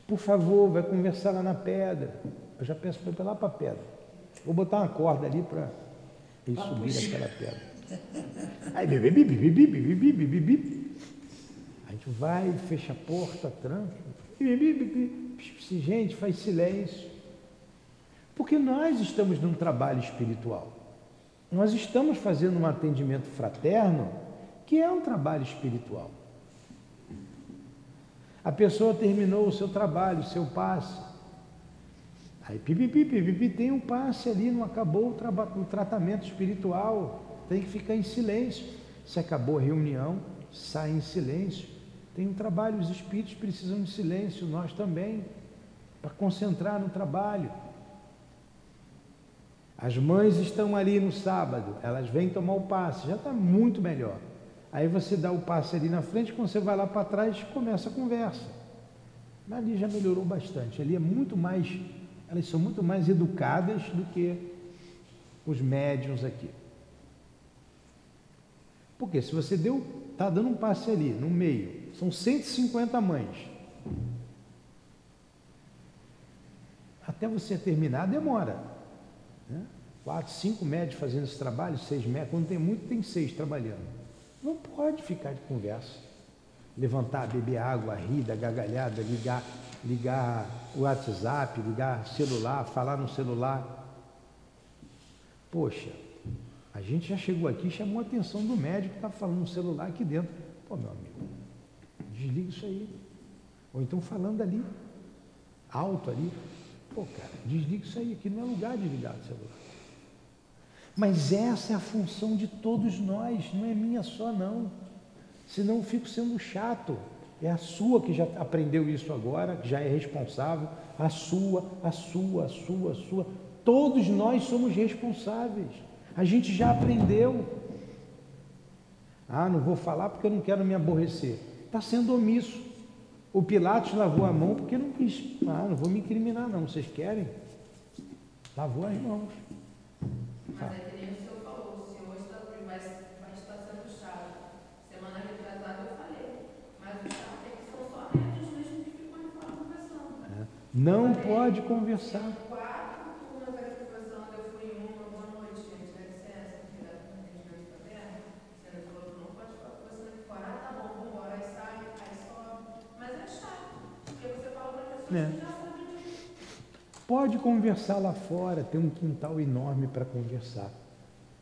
por favor, vai conversar lá na pedra. Eu já peço para ir lá para a pedra. Vou botar uma corda ali para ele subir aquela pedra. Aí, bibi, bibi, bibi, bibi, bibi, bibi. A gente vai, fecha a porta, tranca. Gente, faz silêncio. Porque nós estamos num trabalho espiritual. Nós estamos fazendo um atendimento fraterno que é um trabalho espiritual. A pessoa terminou o seu trabalho, o seu passe. Aí, pipipi, pipipi, tem um passe ali, não acabou o, o tratamento espiritual, tem que ficar em silêncio. Se acabou a reunião, sai em silêncio. Tem um trabalho, os espíritos precisam de silêncio, nós também, para concentrar no trabalho. As mães estão ali no sábado, elas vêm tomar o passe, já está muito melhor. Aí você dá o passe ali na frente, quando você vai lá para trás, começa a conversa. Ali já melhorou bastante. Ali é muito mais, elas são muito mais educadas do que os médiums aqui. Porque se você deu, está dando um passe ali, no meio, são 150 mães. Até você terminar demora. Né? Quatro, cinco médicos fazendo esse trabalho, seis médicos, quando tem muito, tem seis trabalhando. Não pode ficar de conversa. Levantar, beber água, rir, dar gargalhada, ligar, ligar o WhatsApp, ligar celular, falar no celular. Poxa, a gente já chegou aqui e chamou a atenção do médico que está falando no celular aqui dentro. Pô, meu amigo, desliga isso aí. Ou então falando ali, alto ali. Pô, cara, desliga isso aí, aqui não é lugar de ligar o celular. Mas essa é a função de todos nós, não é minha só não. Senão eu fico sendo chato. É a sua que já aprendeu isso agora, que já é responsável. A sua, a sua, a sua, a sua. Todos nós somos responsáveis. A gente já aprendeu. Ah, não vou falar porque eu não quero me aborrecer. Está sendo omisso. O Pilatos lavou a mão porque não quis. Ah, não vou me incriminar, não. Vocês querem? Lavou as mãos. Mas é que nem o senhor falou, o senhor está, sendo chato. Semana retrasada eu falei. Mas o chato é que são só mesmo que ficam conversando. É. Não pode conversar. Quatro turmas aqui conversando, eu fui em uma, boa noite, gente, dá licença, que dá atendimento para dentro. Você falou que não pode ficar conversando aqui fora. Ah, tá bom, vamos embora. Aí sai, aí sobe. Mas é chato, porque você fala para a pessoa É. que já sabe disso. Pode conversar lá fora, tem um quintal enorme para conversar.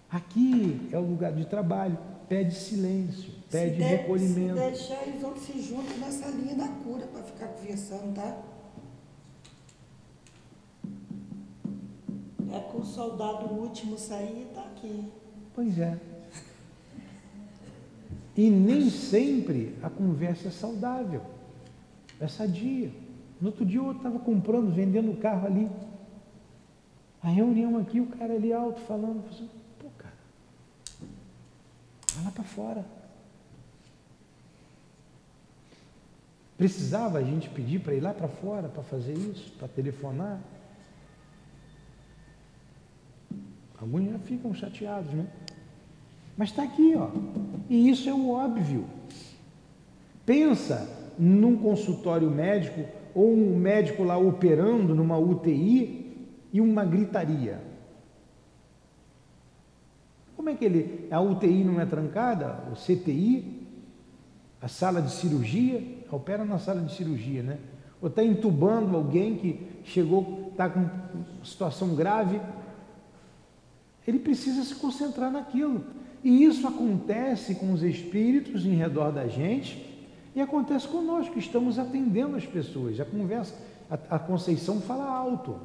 Aqui é o lugar de trabalho, pede silêncio, pede se recolhimento. Se deixar, eles vão se juntam nessa linha da cura para ficar conversando, tá? É com o soldado último sair, tá aqui. Pois é. E nem sempre a conversa é saudável, é sadia. No outro dia eu estava comprando, vendendo o carro ali. A reunião aqui, o cara ali alto falando, assim, pô, cara, vai lá para fora. Precisava a gente pedir para ir lá para fora para fazer isso, para telefonar? Alguns já ficam chateados, né? Mas está aqui, ó. E isso é o óbvio. Pensa num consultório médico ou um médico lá operando numa UTI e uma gritaria. Como é que ele. A UTI não é trancada? O CTI? A sala de cirurgia? Opera na sala de cirurgia, né? Ou está entubando alguém que chegou, está com situação grave. Ele precisa se concentrar naquilo. E isso acontece com os espíritos em redor da gente e acontece conosco, que estamos atendendo as pessoas. A conversa, a, a Conceição fala alto.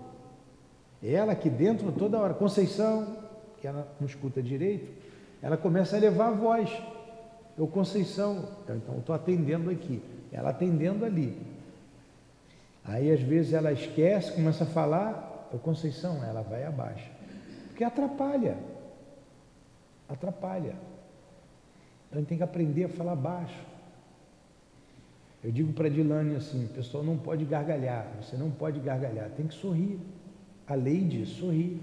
Ela aqui dentro toda hora, Conceição, que ela não escuta direito, ela começa a levar a voz. Eu, Conceição, então estou atendendo aqui, ela atendendo ali. Aí às vezes ela esquece, começa a falar, eu, Conceição, ela vai abaixo. Porque atrapalha. Atrapalha. Então a gente tem que aprender a falar baixo. Eu digo para Dilane assim, pessoal não pode gargalhar, você não pode gargalhar, tem que sorrir. A lei diz sorrir.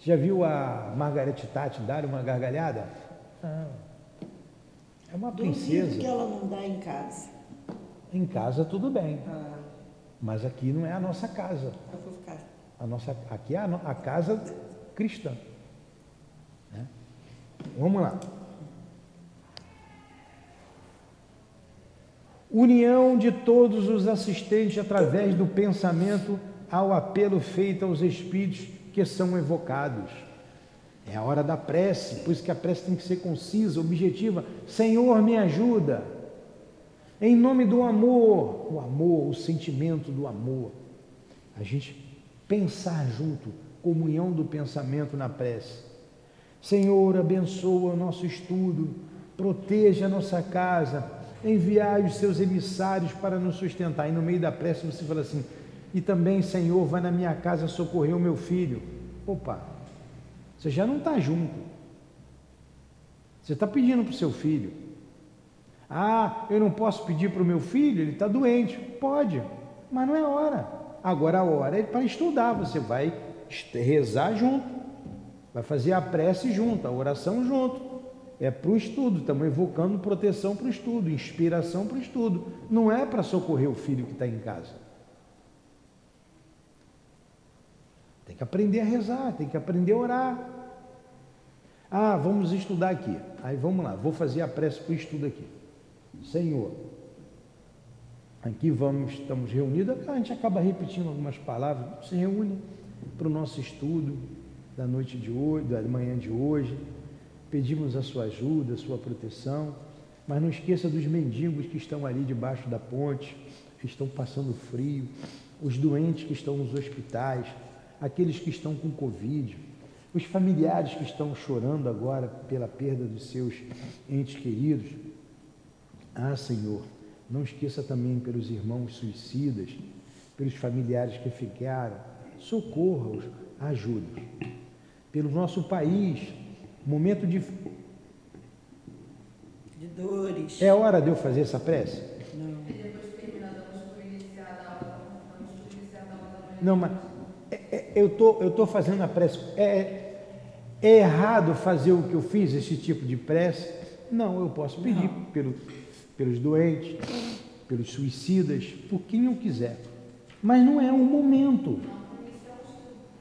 Já viu a Margarete Tati dar uma gargalhada? Não. É uma princesa. Duvido que ela não dá em casa. Em casa tudo bem. Ah, Mas aqui não é a nossa casa. eu vou ficar. A nossa, aqui é a, a casa cristã. né? Vamos lá. União de todos os assistentes através do pensamento ao apelo feito aos espíritos que são evocados. É a hora da prece, por isso que a prece tem que ser concisa, objetiva. Senhor, me ajuda. Em nome do amor, o amor, o sentimento do amor. A gente pensar junto, comunhão do pensamento na prece. Senhor, abençoa o nosso estudo, proteja a nossa casa, enviai os seus emissários para nos sustentar. E no meio da prece você fala assim: e também, Senhor, vai na minha casa socorrer o meu filho. Opa, você já não está junto. Você está pedindo para o seu filho. Ah, eu não posso pedir para o meu filho, ele está doente. Pode, mas não é hora. Agora a hora é para estudar. Você vai rezar junto, vai fazer a prece junto, a oração junto. É para o estudo, estamos evocando proteção para o estudo, inspiração para o estudo. Não é para socorrer o filho que está em casa. Tem que aprender a rezar, tem que aprender a orar. Ah, vamos estudar aqui. Aí vamos lá, vou fazer a prece para o estudo aqui. Senhor, aqui vamos, estamos reunidos, a gente acaba repetindo algumas palavras, se reúne para o nosso estudo da noite de hoje, da manhã de hoje. Pedimos a sua ajuda, a sua proteção, mas não esqueça dos mendigos que estão ali debaixo da ponte, que estão passando frio, os doentes que estão nos hospitais, aqueles que estão com Covid, os familiares que estão chorando agora pela perda dos seus entes queridos. Ah, Senhor, não esqueça também pelos irmãos suicidas, pelos familiares que ficaram, socorra-os, ajude-os. Pelo nosso país, momento de. De dores. É hora de eu fazer essa prece? Não. E depois de terminar, damos por iniciada a aula, damos por iniciada a aula da manhã. Não, mas é- é- eu tô, eu tô fazendo a prece. É, é errado fazer o que eu fiz, esse tipo de prece? Não, eu posso pedir pelo, pelos doentes, pelos suicidas, por quem eu quiser. Mas não é o momento.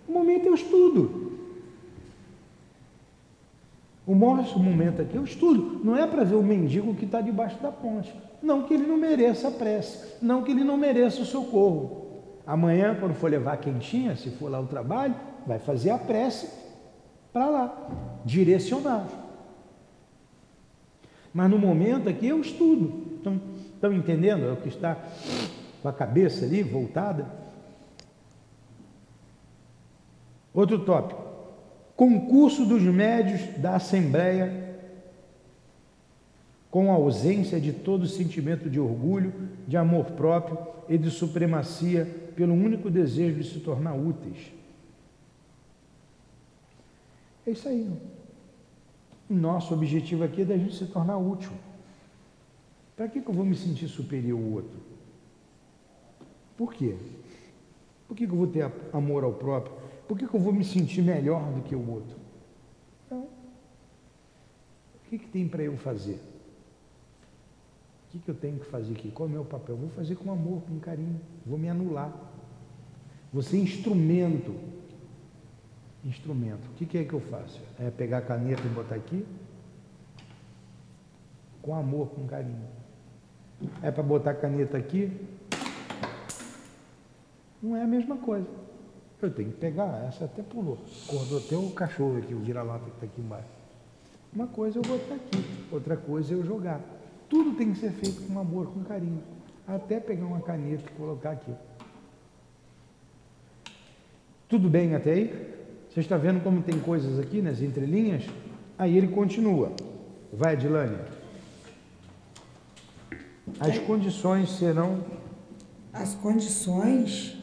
O momento é o estudo. O nosso momento aqui é o estudo. Não é para ver o mendigo que está debaixo da ponte. Não que ele não mereça a prece. Não que ele não mereça o socorro. Amanhã, quando for levar quentinha, se for lá o trabalho, vai fazer a prece para lá, direcionar. Mas no momento aqui é o estudo. Estão, estão entendendo? É o que está com a cabeça ali voltada. Outro tópico. Concurso dos médios da Assembleia com a ausência de todo sentimento de orgulho, de amor próprio e de supremacia pelo único desejo de se tornar úteis. É isso aí. O nosso objetivo aqui é da gente se tornar útil. Para que, que eu vou me sentir superior ao outro? Por quê? Por que, que eu vou ter amor ao próprio? Por que, que eu vou me sentir melhor do que o outro? Não. O que, que tem para eu fazer? O que, que eu tenho que fazer aqui? Qual é o meu papel? Vou fazer com amor, com carinho. Vou me anular. Ser instrumento instrumento. O que, que é que eu faço? É pegar a caneta e botar aqui? Com amor, com carinho. É para botar a caneta aqui? Não é a mesma coisa. Eu tenho que pegar, essa até pulou. Acordou até o cachorro aqui, o vira-lata que está aqui embaixo. Uma coisa eu botar aqui, outra coisa eu jogar. Tudo tem que ser feito com amor, com carinho. Até pegar uma caneta e colocar aqui. Tudo bem até aí? Você está vendo como tem coisas aqui nas entrelinhas? Aí ele continua. Vai, Dilane. As condições serão. As condições.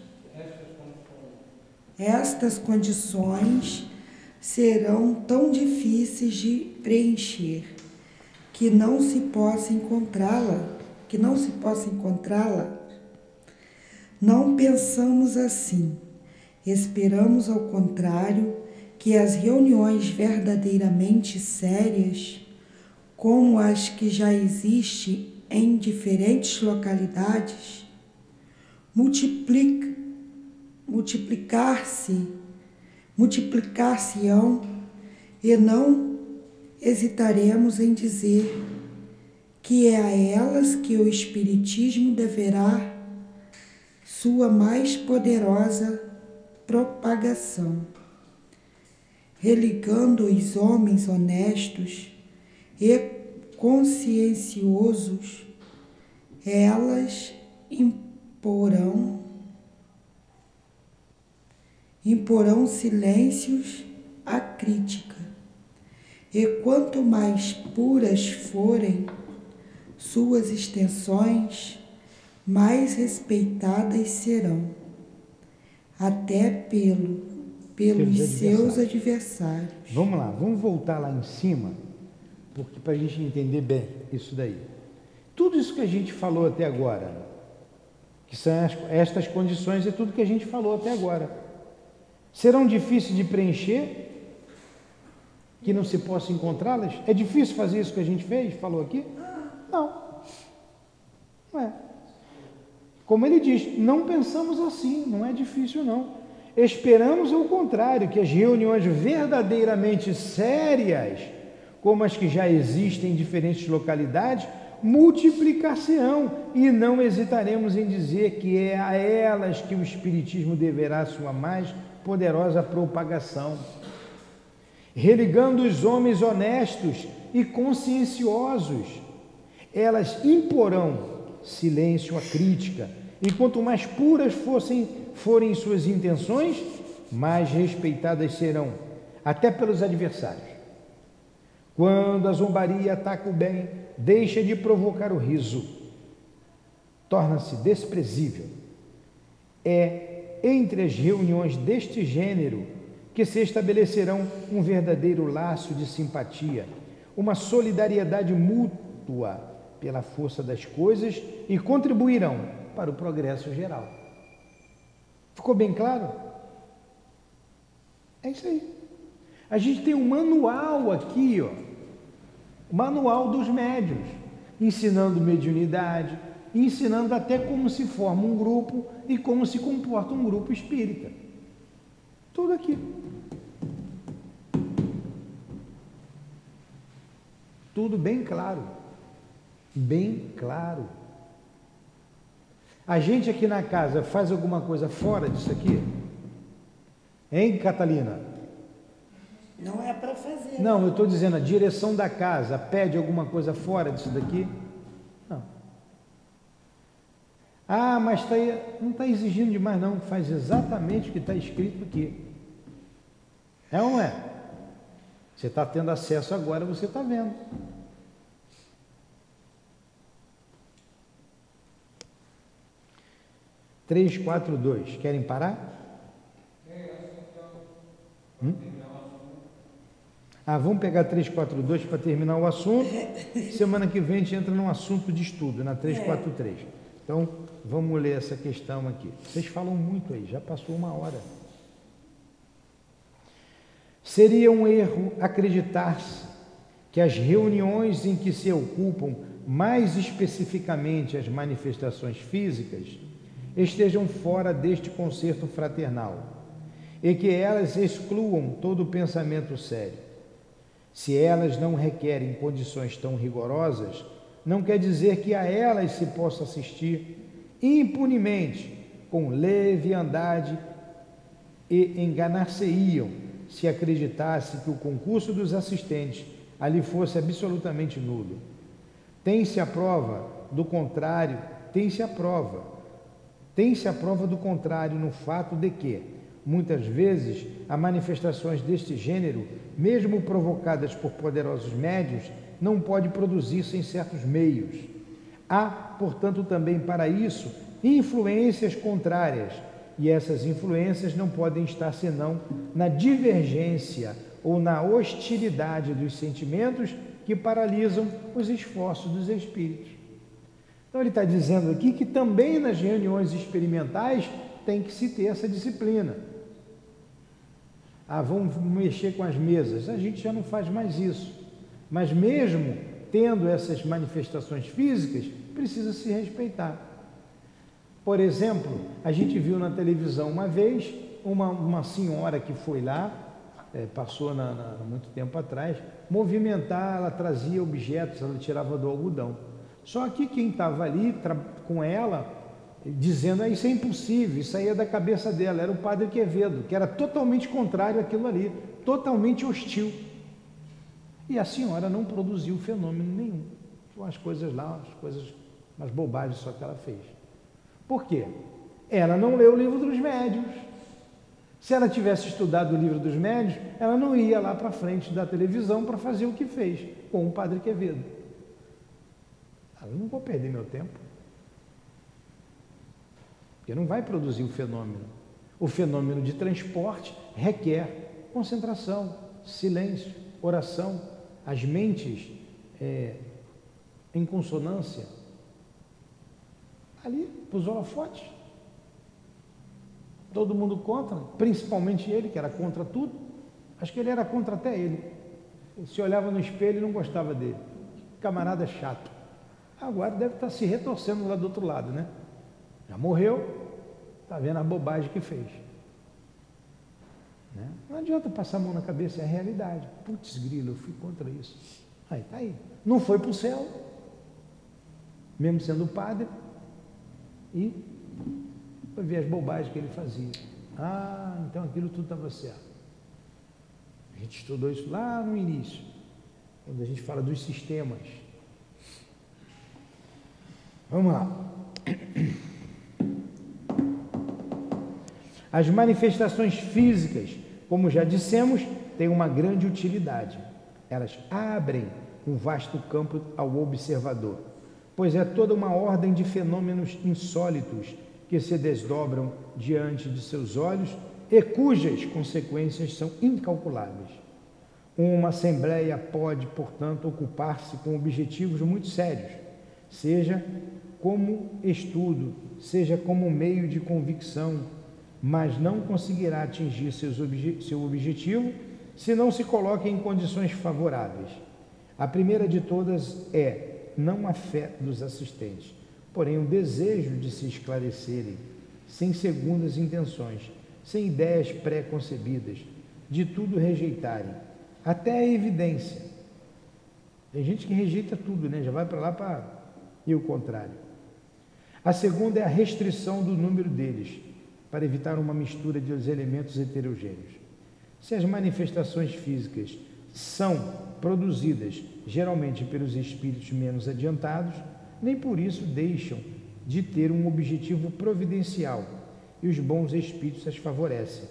Estas condições serão tão difíceis de preencher que não se possa encontrá-la, que não se possa encontrá-la. Não pensamos assim. Esperamos, ao contrário, que as reuniões verdadeiramente sérias, como as que já existem em diferentes localidades, multiplique, multiplicar-se, multiplicar-se-ão e não hesitaremos em dizer que é a elas que o Espiritismo deverá sua mais poderosa propagação, religando os homens honestos e conscienciosos, elas imporão imporão silêncios à crítica. E quanto mais puras forem suas extensões, mais respeitadas serão até pelo, pelos seus adversários. Vamos lá, vamos voltar lá em cima, porque para a gente entender bem isso daí. Tudo isso que a gente falou até agora, que são as, estas condições, é tudo que a gente falou até agora. Serão difíceis de preencher? Que não se possa encontrá-las? É difícil fazer isso que a gente fez, falou aqui? Não. Não é. Como ele diz, não pensamos assim, não é difícil não. Esperamos o contrário, que as reuniões verdadeiramente sérias, como as que já existem em diferentes localidades, multiplicar-se-ão e não hesitaremos em dizer que é a elas que o Espiritismo deverá sua mais poderosa propagação. Religando os homens honestos e conscienciosos, elas imporão silêncio à crítica e quanto mais puras fossem, forem suas intenções, mais respeitadas serão, até pelos adversários. Quando a zombaria ataca o bem, deixa de provocar o riso, torna-se desprezível. É entre as reuniões deste gênero que se estabelecerão um verdadeiro laço de simpatia, uma solidariedade mútua pela força das coisas e contribuirão para o progresso geral. Ficou bem claro? É isso aí. A gente tem um manual aqui, ó, manual dos médios, ensinando mediunidade, ensinando até como se forma um grupo e como se comporta um grupo espírita. Tudo aqui. Tudo bem claro. Bem claro. A gente aqui na casa faz alguma coisa fora disso aqui? Hein, Catalina? Não é para fazer. Não, eu estou dizendo, a direção da casa pede alguma coisa fora disso daqui? Não. Ah, mas tá, não está exigindo demais, não. Faz exatamente o que está escrito aqui. É ou não é? Você está tendo acesso agora, você está vendo. 342. Querem parar? Hum? Ah, vamos pegar 342 para terminar o assunto. Semana que vem a gente entra num assunto de estudo, na 343. Então, vamos ler essa questão aqui. Vocês falam muito aí, já passou uma hora. Seria um erro acreditar-se que as reuniões em que se ocupam mais especificamente as manifestações físicas estejam fora deste concerto fraternal e que elas excluam todo pensamento sério. Se elas não requerem condições tão rigorosas, não quer dizer que a elas se possa assistir impunemente, com leviandade e enganar-se-iam se acreditasse que o concurso dos assistentes ali fosse absolutamente nulo. Tem-se a prova do contrário, tem-se a prova. Tem-se a prova do contrário no fato de que, muitas vezes, há manifestações deste gênero, mesmo provocadas por poderosos médios, não pode produzir-se em certos meios. Há, portanto, também para isso influências contrárias, e essas influências não podem estar senão na divergência ou na hostilidade dos sentimentos que paralisam os esforços dos espíritos. Então, ele está dizendo aqui que também nas reuniões experimentais tem que se ter essa disciplina. Ah, vamos mexer com as mesas. A gente já não faz mais isso. Mas mesmo tendo essas manifestações físicas, precisa se respeitar. Por exemplo, a gente viu na televisão uma vez uma, uma senhora que foi lá, é, passou na, na, muito tempo atrás, movimentar, ela trazia objetos, ela tirava do algodão. Só que quem estava ali com ela, dizendo, ah, isso é impossível, isso aí é da cabeça dela, era o padre Quevedo, que era totalmente contrário àquilo ali, totalmente hostil. E a senhora não produziu fenômeno nenhum. Foram as coisas lá, as coisas, umas bobagens só que ela fez. Por quê? Ela não leu o livro dos médios. Se ela tivesse estudado o livro dos médios, ela não ia lá para frente da televisão para fazer o que fez com o padre Quevedo. Ela não vou perder meu tempo. Porque não vai produzir o fenômeno. O fenômeno de transporte requer concentração, silêncio, oração, as mentes é, em consonância. Ali, para os holofotes. Todo mundo contra, principalmente ele, que era contra tudo. Acho que ele era contra até ele. se olhava no espelho e não gostava dele. Camarada chato. Agora deve estar se retorcendo lá do outro lado, né? Já morreu, está vendo a bobagem que fez. Né? Não adianta passar a mão na cabeça, é a realidade. Putz, grilo, eu fui contra isso. Aí, tá aí. Não foi para o céu, mesmo sendo padre, e foi ver as bobagens que ele fazia. Ah, então aquilo tudo estava certo. A gente estudou isso lá no início, quando a gente fala dos sistemas. Vamos lá. As manifestações físicas, como já dissemos, têm uma grande utilidade. Elas abrem um vasto campo ao observador, pois é toda uma ordem de fenômenos insólitos que se desdobram diante de seus olhos e cujas consequências são incalculáveis. Uma assembleia pode, portanto, ocupar-se com objetivos muito sérios, seja como estudo, seja como meio de convicção, mas não conseguirá atingir obje seu objetivo se não se coloca em condições favoráveis. A primeira de todas é não a fé dos assistentes, porém o desejo de se esclarecerem, sem segundas intenções, sem ideias pré-concebidas, de tudo rejeitarem, até a evidência. Tem gente que rejeita tudo, né? já vai para lá para e o contrário. A segunda é a restrição do número deles, para evitar uma mistura de elementos heterogêneos. Se as manifestações físicas são produzidas geralmente pelos espíritos menos adiantados, nem por isso deixam de ter um objetivo providencial e os bons espíritos as favorecem,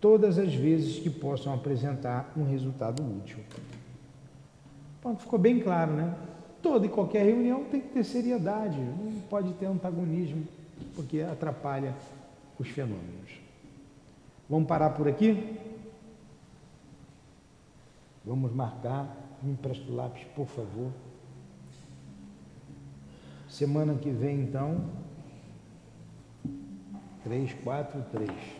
todas as vezes que possam apresentar um resultado útil. Pronto, ficou bem claro, né? Toda e qualquer reunião tem que ter seriedade, não pode ter antagonismo, porque atrapalha os fenômenos. Vamos parar por aqui? Vamos marcar. Me empresta o lápis, por favor. Semana que vem, então. Três, quatro, três.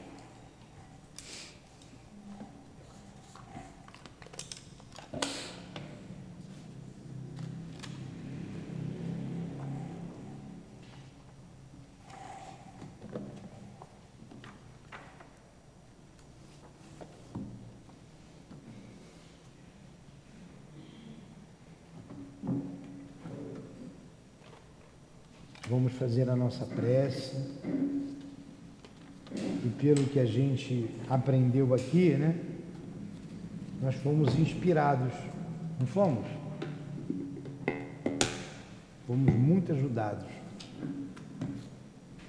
vamos fazer a nossa prece. E pelo que a gente aprendeu aqui, né? Nós fomos inspirados, não fomos? Fomos muito ajudados.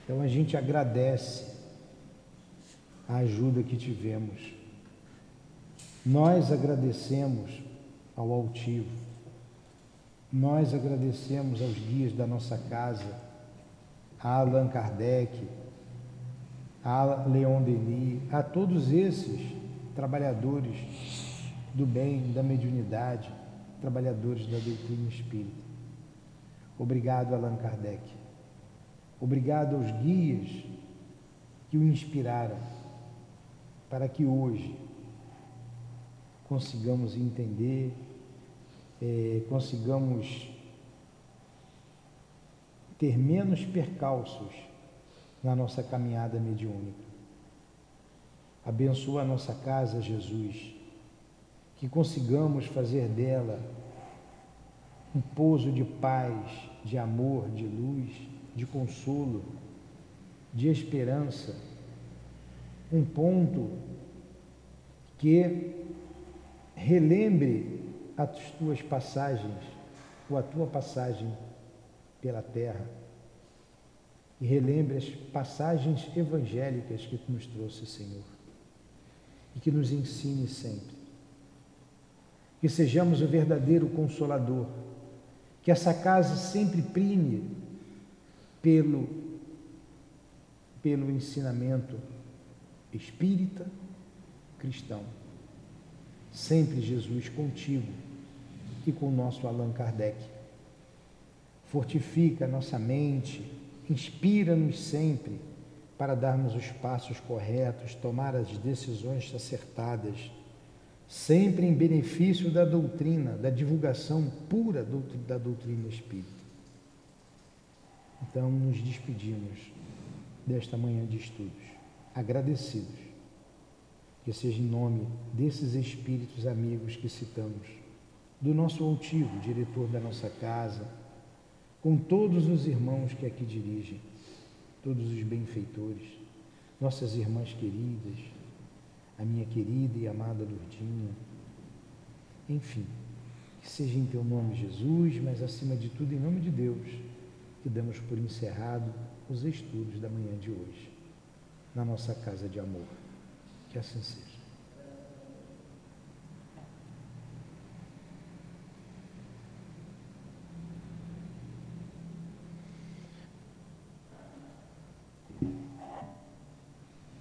Então a gente agradece a ajuda que tivemos. Nós agradecemos ao altivo. Nós agradecemos aos guias da nossa casa, a Allan Kardec, a Leon Denis, a todos esses trabalhadores do bem, da mediunidade, trabalhadores da doutrina espírita. Obrigado, Allan Kardec. Obrigado aos guias que o inspiraram para que hoje consigamos entender, eh, consigamos ter menos percalços na nossa caminhada mediúnica. Abençoa a nossa casa, Jesus, que consigamos fazer dela um pouso de paz, de amor, de luz, de consolo, de esperança, um ponto que relembre as tuas passagens, ou a tua passagem pela terra, e relembre as passagens evangélicas que nos trouxe, Senhor, e que nos ensine sempre. Que sejamos o verdadeiro consolador, que essa casa sempre prime pelo, pelo ensinamento espírita cristão. Sempre Jesus contigo e com o nosso Allan Kardec. Fortifica nossa mente, Inspira-nos sempre para darmos os passos corretos, tomar as decisões acertadas, sempre em benefício da doutrina, da divulgação pura da doutrina espírita. Então, nos despedimos desta manhã de estudos, agradecidos, que seja em nome desses espíritos amigos que citamos, do nosso altivo, diretor da nossa casa, com todos os irmãos que aqui dirigem, todos os benfeitores, nossas irmãs queridas, a minha querida e amada Lourdinha, enfim, que seja em teu nome, Jesus, mas acima de tudo em nome de Deus, que damos por encerrado os estudos da manhã de hoje, na nossa casa de amor. Que assim seja.